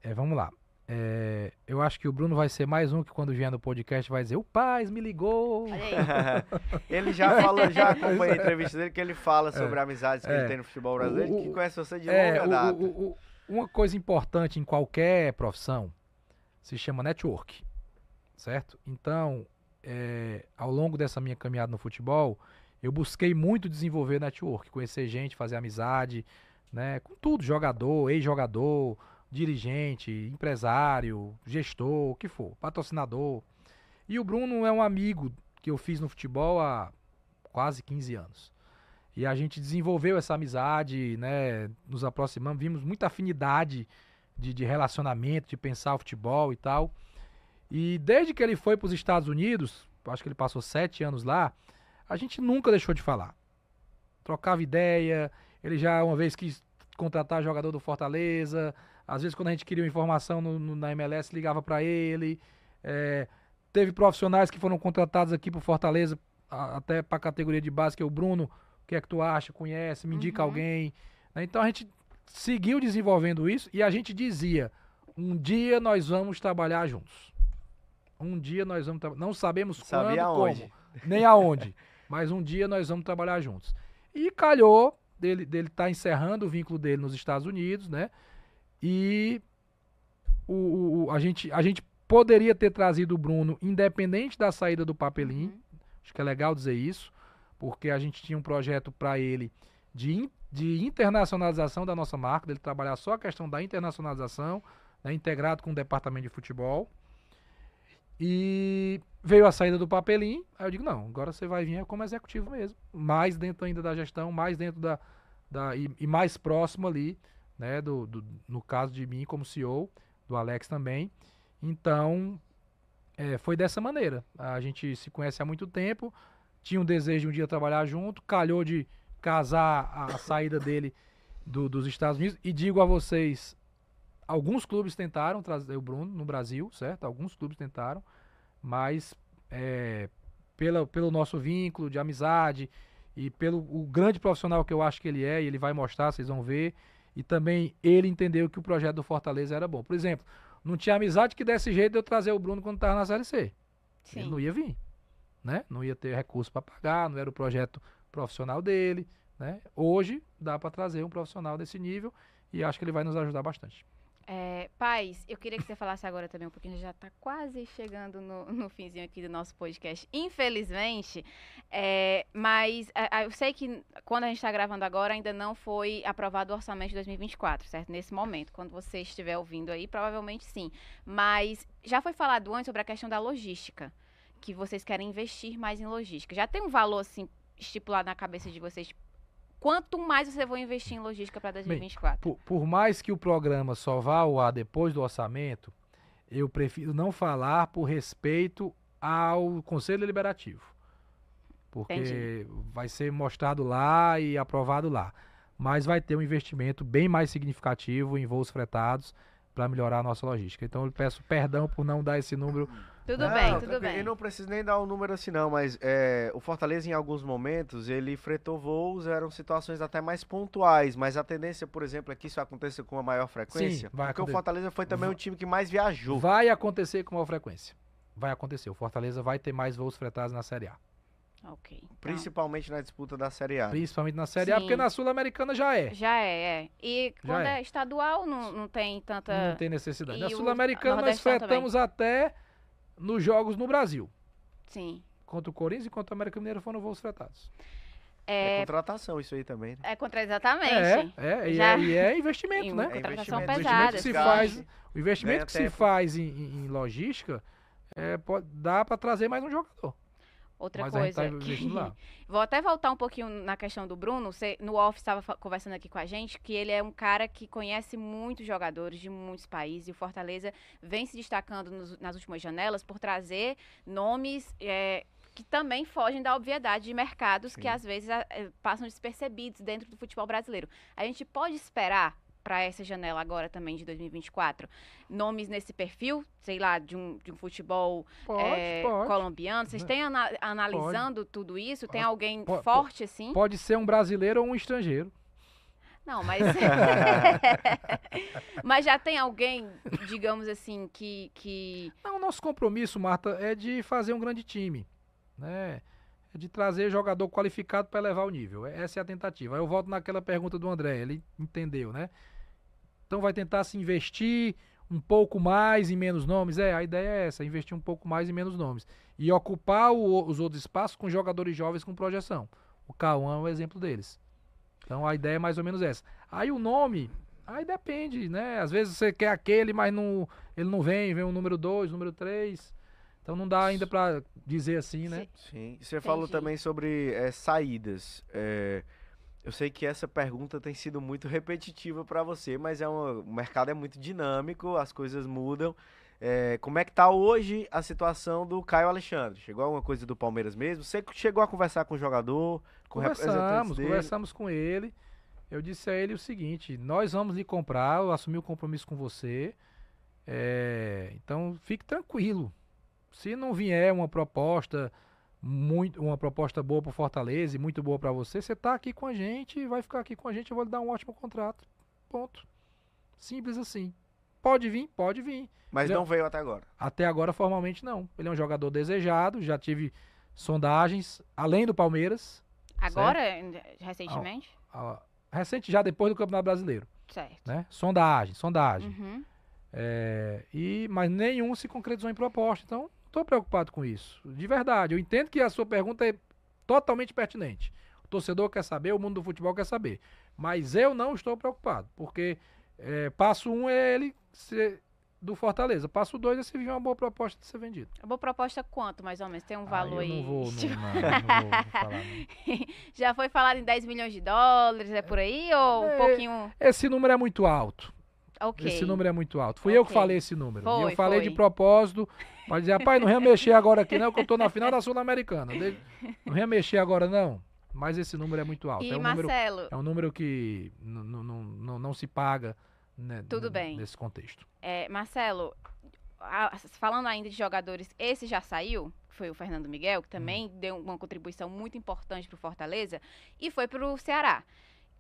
C: É, vamos lá. É, eu acho que o Bruno vai ser mais um que quando vier no podcast vai dizer: O Paz me ligou.
B: Ele já falou, já acompanhei a entrevista dele, que ele fala sobre amizades que
C: É.
B: ele tem no futebol brasileiro,
C: O-
B: que conhece você de
C: É,
B: longa
C: o-
B: data.
C: o- o- uma coisa importante em qualquer profissão se chama network, certo? Então, é, ao longo dessa minha caminhada no futebol, eu busquei muito desenvolver network, conhecer gente, fazer amizade, né? Com tudo, jogador, ex-jogador, dirigente, empresário, gestor, o que for, patrocinador. E o Bruno é um amigo que eu fiz no futebol há quase 15 anos. E a gente desenvolveu essa amizade, né? Nos aproximamos, vimos muita afinidade de, de relacionamento, de pensar o futebol e tal. E desde que ele foi para os Estados Unidos, acho que ele passou sete anos lá, a gente nunca deixou de falar. Trocava ideia, ele já uma vez quis contratar jogador do Fortaleza, às vezes quando a gente queria uma informação no- no- na MLS, ligava para ele. É, teve profissionais que foram contratados aqui para Fortaleza, a- até para a categoria de base, que é o Bruno, o que é que tu acha, conhece, me indica
A: Uhum.
C: alguém. né? Então a gente seguiu desenvolvendo isso e a gente dizia, um dia nós vamos trabalhar juntos. Um dia nós vamos trabalhar. Não sabemos quando,
B: aonde.
C: como, nem aonde. mas um dia nós vamos trabalhar juntos. E calhou dele dele estar encerrando o vínculo dele nos Estados Unidos, né? E o, o- a, gente, a gente poderia ter trazido o Bruno independente da saída do Papelim.
A: Uhum.
C: Acho que é legal dizer isso, porque a gente tinha um projeto para ele de, de internacionalização da nossa marca, dele trabalhar só a questão da internacionalização, né, integrado com o departamento de futebol. E veio a saída do Papelim, aí eu digo, não, agora você vai vir como executivo mesmo, mais dentro ainda da gestão, mais dentro da, da e, e mais próximo ali, né, do, do- no caso de mim como CEO, do Alex também. Então, é, foi dessa maneira. A gente se conhece há muito tempo, tinha um desejo de um dia trabalhar junto, calhou de casar a, saída dele do- dos Estados Unidos. E digo a vocês, alguns clubes tentaram trazer o Bruno no Brasil, certo? Alguns clubes tentaram, mas é, pela, pelo nosso vínculo de amizade e pelo o grande profissional que eu acho que ele é, e ele vai mostrar, vocês vão ver. E também ele entendeu que o projeto do Fortaleza era bom. Por exemplo, não tinha amizade que desse jeito de eu trazer o Bruno quando estava na Série C. Ele
A: Sim.
C: não ia vir, né? Não ia ter recurso para pagar, não era o projeto profissional dele, né? Hoje dá para trazer um profissional desse nível e acho que ele vai nos ajudar bastante.
A: É, Paz, eu queria que você falasse agora também um pouquinho, já está quase chegando no, no finzinho aqui do nosso podcast, infelizmente, é, mas a- a- eu sei que quando a gente está gravando agora ainda não foi aprovado o orçamento de 2024, certo? Nesse momento, quando você estiver ouvindo aí, provavelmente sim, mas já foi falado antes sobre a questão da logística, que vocês querem investir mais em logística? Já tem um valor assim estipulado na cabeça de vocês? Quanto mais você vai investir em logística para 2024?
C: Bem, por, por, mais que o programa só vá ao ar depois do orçamento, eu prefiro não falar por respeito ao Conselho Deliberativo. Porque Entendi. vai ser mostrado lá e aprovado lá. Mas vai ter um investimento bem mais significativo em voos fretados para melhorar a nossa logística. Então eu peço perdão por não dar esse número
A: tudo não, bem, tudo bem.
B: E não preciso nem dar um número assim não, mas é, o Fortaleza em alguns momentos ele fretou voos, eram situações até mais pontuais, mas a tendência, por exemplo, é que isso aconteça com uma maior frequência, Sim, vai porque acontecer. o Fortaleza foi também vai, o time que mais viajou.
C: Vai acontecer com maior frequência. Vai acontecer. O Fortaleza vai ter mais voos fretados na Série A.
A: Ok. Então.
B: Principalmente na disputa da Série A.
C: Principalmente na Série Sim. A, porque na Sul-Americana já é.
A: Já é, é. E já quando é. é. estadual, não, não tem tanta.
C: Não tem necessidade. E na Sul-Americana nós fretamos também. até nos jogos no Brasil.
A: Sim.
C: Contra o Corinthians e contra o América Mineiro foram voos fretados.
B: É, é contratação isso aí também, né?
A: É contra exatamente.
C: É, é, e, é e é investimento, né?
A: Contratação
C: é
A: pesada.
C: Se faz, o investimento que se faz em, em, logística é, pode, dá para trazer mais um jogador.
A: Outra Mas coisa. Tá que... Vou até voltar um pouquinho na questão do Bruno. Você, no off estava conversando aqui com a gente que ele é um cara que conhece muitos jogadores de muitos países. E o Fortaleza vem se destacando nos, nas últimas janelas por trazer nomes. É, que também fogem da obviedade de mercados Sim. que às vezes é, passam despercebidos dentro do futebol brasileiro. A gente pode esperar para essa janela agora também de 2024? Nomes nesse perfil, sei lá, de um, de um futebol pode, é, pode. colombiano? Vocês têm ana analisando pode. tudo isso? Tem alguém forte assim?
C: Pode ser um brasileiro ou um estrangeiro.
A: Não, mas. mas já tem alguém, digamos assim, que, que.
C: Não, o nosso compromisso, Marta, é de fazer um grande time. Né? É de trazer jogador qualificado para elevar o nível. Essa é a tentativa. Eu volto naquela pergunta do André, ele entendeu, né? Então vai tentar se investir um pouco mais em menos nomes. É, a ideia é essa, investir um pouco mais em menos nomes. E ocupar o, os outros espaços com jogadores jovens com projeção. O Cauã é o exemplo deles. Então a ideia é mais ou menos essa. Aí o nome, aí depende, né? Às vezes você quer aquele, mas não, ele não vem, vem o número 2, número 3. Então não dá ainda para dizer assim, né?
B: Sim. Você Entendi. falou também sobre é, saídas. É, eu sei que essa pergunta tem sido muito repetitiva para você, mas é uma, o mercado é muito dinâmico, as coisas mudam. É, como é que tá hoje a situação do Caio Alexandre? Chegou alguma coisa do Palmeiras mesmo? Você chegou a conversar com o jogador, com
C: conversamos, conversamos com ele. Eu disse a ele o seguinte: nós vamos lhe comprar, eu assumi o compromisso com você. É, então fique tranquilo. Se não vier uma proposta muito, uma proposta boa para Fortaleza e muito boa para você, você está aqui com a gente, vai ficar aqui com a gente, eu vou lhe dar um ótimo contrato. Ponto. Simples assim. Pode vir, pode vir.
B: Mas não veio até agora.
C: Até agora formalmente não. Ele é um jogador desejado, já tive sondagens além do Palmeiras.
A: Agora, certo? recentemente?
C: Ah, ah, recente já depois do Campeonato Brasileiro.
A: Certo.
C: Né? Sondagem, sondagem. Uhum. É, e, mas nenhum se concretizou em proposta. Então, estou preocupado com isso. De verdade. Eu entendo que a sua pergunta é totalmente pertinente. O torcedor quer saber, o mundo do futebol quer saber. Mas eu não estou preocupado, porque é, passo um é ele ser do Fortaleza. Passo dois é se vir uma boa proposta de ser vendido.
A: A boa proposta quanto, mais ou menos? Tem um valor ah, eu
C: aí?
A: Não
C: vou, não, não, não vou falar. Não.
A: Já foi falado em 10 milhões de dólares, é por aí? Ou é, um pouquinho.
C: Esse número é muito alto.
A: Okay.
C: Esse número é muito alto. Fui okay. eu que falei esse número. Foi, eu falei foi. de propósito para dizer, rapaz, não mexer agora aqui não, que eu tô na final da Sul-Americana. Não mexer agora não. Mas esse número é muito alto.
A: E
C: é um
A: Marcelo?
C: Número, é um número que não se paga né,
A: Tudo bem.
C: nesse contexto.
A: É, Marcelo, a, falando ainda de jogadores, esse já saiu, foi o Fernando Miguel, que também hum. deu uma contribuição muito importante para o Fortaleza, e foi para o Ceará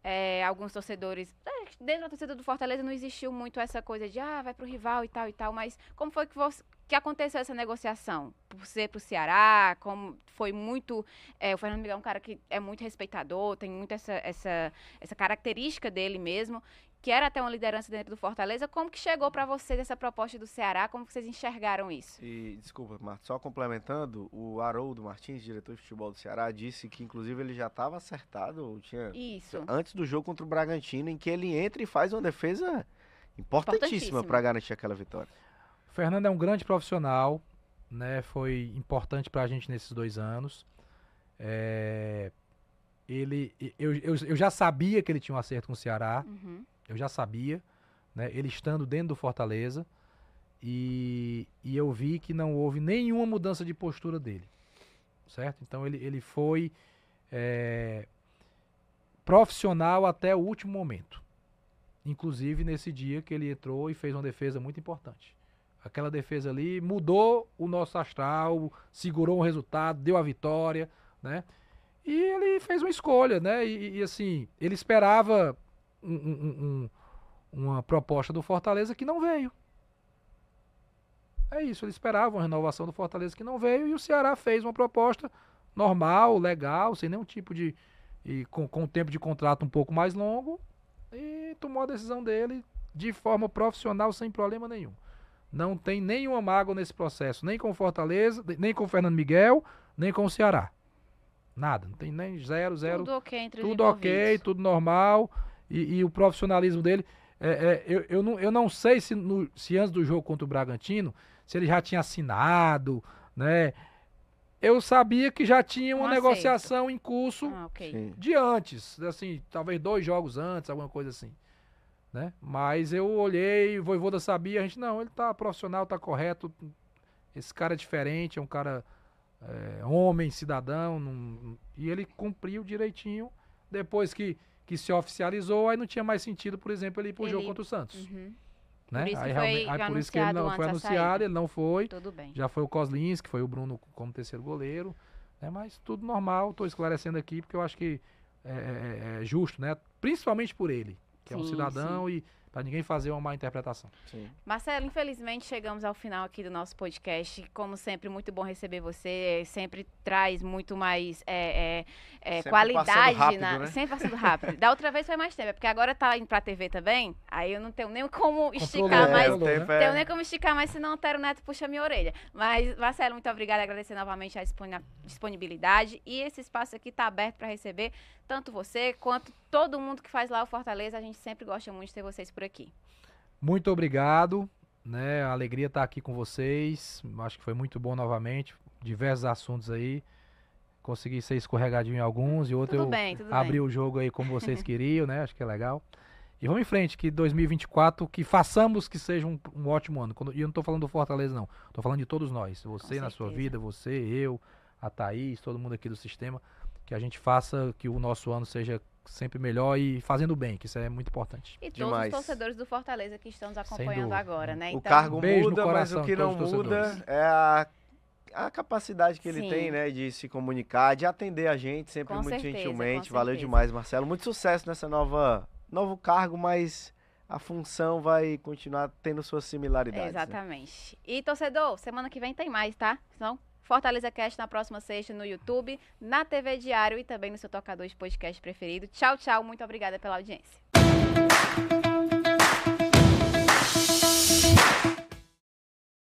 A: é, alguns torcedores. É, dentro da torcida do Fortaleza não existiu muito essa coisa de ah, vai pro rival e tal e tal, mas como foi que, você, que aconteceu essa negociação? Por ser pro Ceará, como foi muito. É, o Fernando Miguel é um cara que é muito respeitador, tem muito essa, essa, essa característica dele mesmo que era até uma liderança dentro do Fortaleza. Como que chegou para vocês essa proposta do Ceará? Como que vocês enxergaram isso?
B: E, desculpa, Marta, só complementando, o Haroldo Martins, diretor de futebol do Ceará, disse que inclusive ele já estava acertado, tinha
A: isso.
B: antes do jogo contra o Bragantino, em que ele entra e faz uma defesa importantíssima para garantir aquela vitória.
C: O Fernando é um grande profissional, né, foi importante para a gente nesses dois anos. É, ele, eu, eu, eu, já sabia que ele tinha um acerto com o Ceará, uhum. Eu já sabia, né, ele estando dentro do Fortaleza, e, e eu vi que não houve nenhuma mudança de postura dele, certo? Então ele, ele foi é, profissional até o último momento, inclusive nesse dia que ele entrou e fez uma defesa muito importante. Aquela defesa ali mudou o nosso astral, segurou o resultado, deu a vitória, né? E ele fez uma escolha, né? E, e assim, ele esperava um, um, um, uma proposta do Fortaleza que não veio. É isso, ele esperava uma renovação do Fortaleza que não veio e o Ceará fez uma proposta normal, legal, sem nenhum tipo de. E com, com tempo de contrato um pouco mais longo e tomou a decisão dele de forma profissional, sem problema nenhum. Não tem nenhuma mágoa nesse processo, nem com o Fortaleza, nem com o Fernando Miguel, nem com o Ceará. Nada, não tem nem zero, zero.
A: Tudo ok entre
C: Tudo ok, tudo normal. E, e o profissionalismo dele. É, é, eu, eu, não, eu não sei se, no, se antes do jogo contra o Bragantino, se ele já tinha assinado, né? Eu sabia que já tinha uma negociação em curso ah, okay. de antes, assim, talvez dois jogos antes, alguma coisa assim né? Mas eu olhei, o Voivoda sabia, a gente, não, ele tá profissional, tá correto, esse cara é diferente, é um cara é, homem, cidadão, não, e ele cumpriu direitinho, depois que, que se oficializou, aí não tinha mais sentido, por exemplo, ele ir pro ele... jogo contra o Santos. Uhum. Né?
A: Por aí, aí, aí por isso que ele
C: não foi anunciado, ele não foi.
A: Tudo bem.
C: Já foi o Coslins, que foi o Bruno como terceiro goleiro. Né? Mas tudo normal, estou esclarecendo aqui, porque eu acho que é, é, é justo, né? Principalmente por ele que sim, é um cidadão sim. e para ninguém fazer uma má interpretação.
A: Sim. Marcelo, infelizmente chegamos ao final aqui do nosso podcast. Como sempre, muito bom receber você. Sempre traz muito mais é, é, é, qualidade. Rápido, na... né? Sempre passando rápido. da outra vez foi mais tempo, é porque agora tá indo pra TV também. Aí eu não tenho nem como esticar mais. Não né? tenho nem como esticar mais, senão o Tero Neto puxa minha orelha. Mas, Marcelo, muito obrigada. Agradecer novamente a disponibilidade. E esse espaço aqui tá aberto para receber tanto você quanto todo mundo que faz lá o Fortaleza. A gente sempre gosta muito de ter vocês por aqui.
C: Muito obrigado. Né, a alegria estar tá aqui com vocês. Acho que foi muito bom novamente. Diversos assuntos aí. Consegui ser escorregadinho em alguns e outro tudo eu bem, abri bem. o jogo aí como vocês queriam, né? Acho que é legal. E vamos em frente, que 2024, que façamos que seja um, um ótimo ano. E eu não estou falando do Fortaleza, não. Estou falando de todos nós. Você na sua vida, você, eu, a Thaís, todo mundo aqui do sistema que a gente faça que o nosso ano seja sempre melhor e fazendo bem, que isso é muito importante.
A: E todos Demais. os torcedores do Fortaleza que estão nos acompanhando agora, né?
B: Então, o cargo muda, mas o que não muda é a a capacidade que ele Sim. tem, né, de se comunicar, de atender a gente sempre com muito certeza, gentilmente. Valeu demais, Marcelo. Muito sucesso nessa nova novo cargo, mas a função vai continuar tendo suas similaridades.
A: Né? Exatamente. Né? E torcedor, semana que vem tem mais, tá? Então, Fortaleza Cast na próxima sexta no YouTube, na TV Diário e também no seu tocador de podcast preferido. Tchau, tchau. Muito obrigada pela audiência.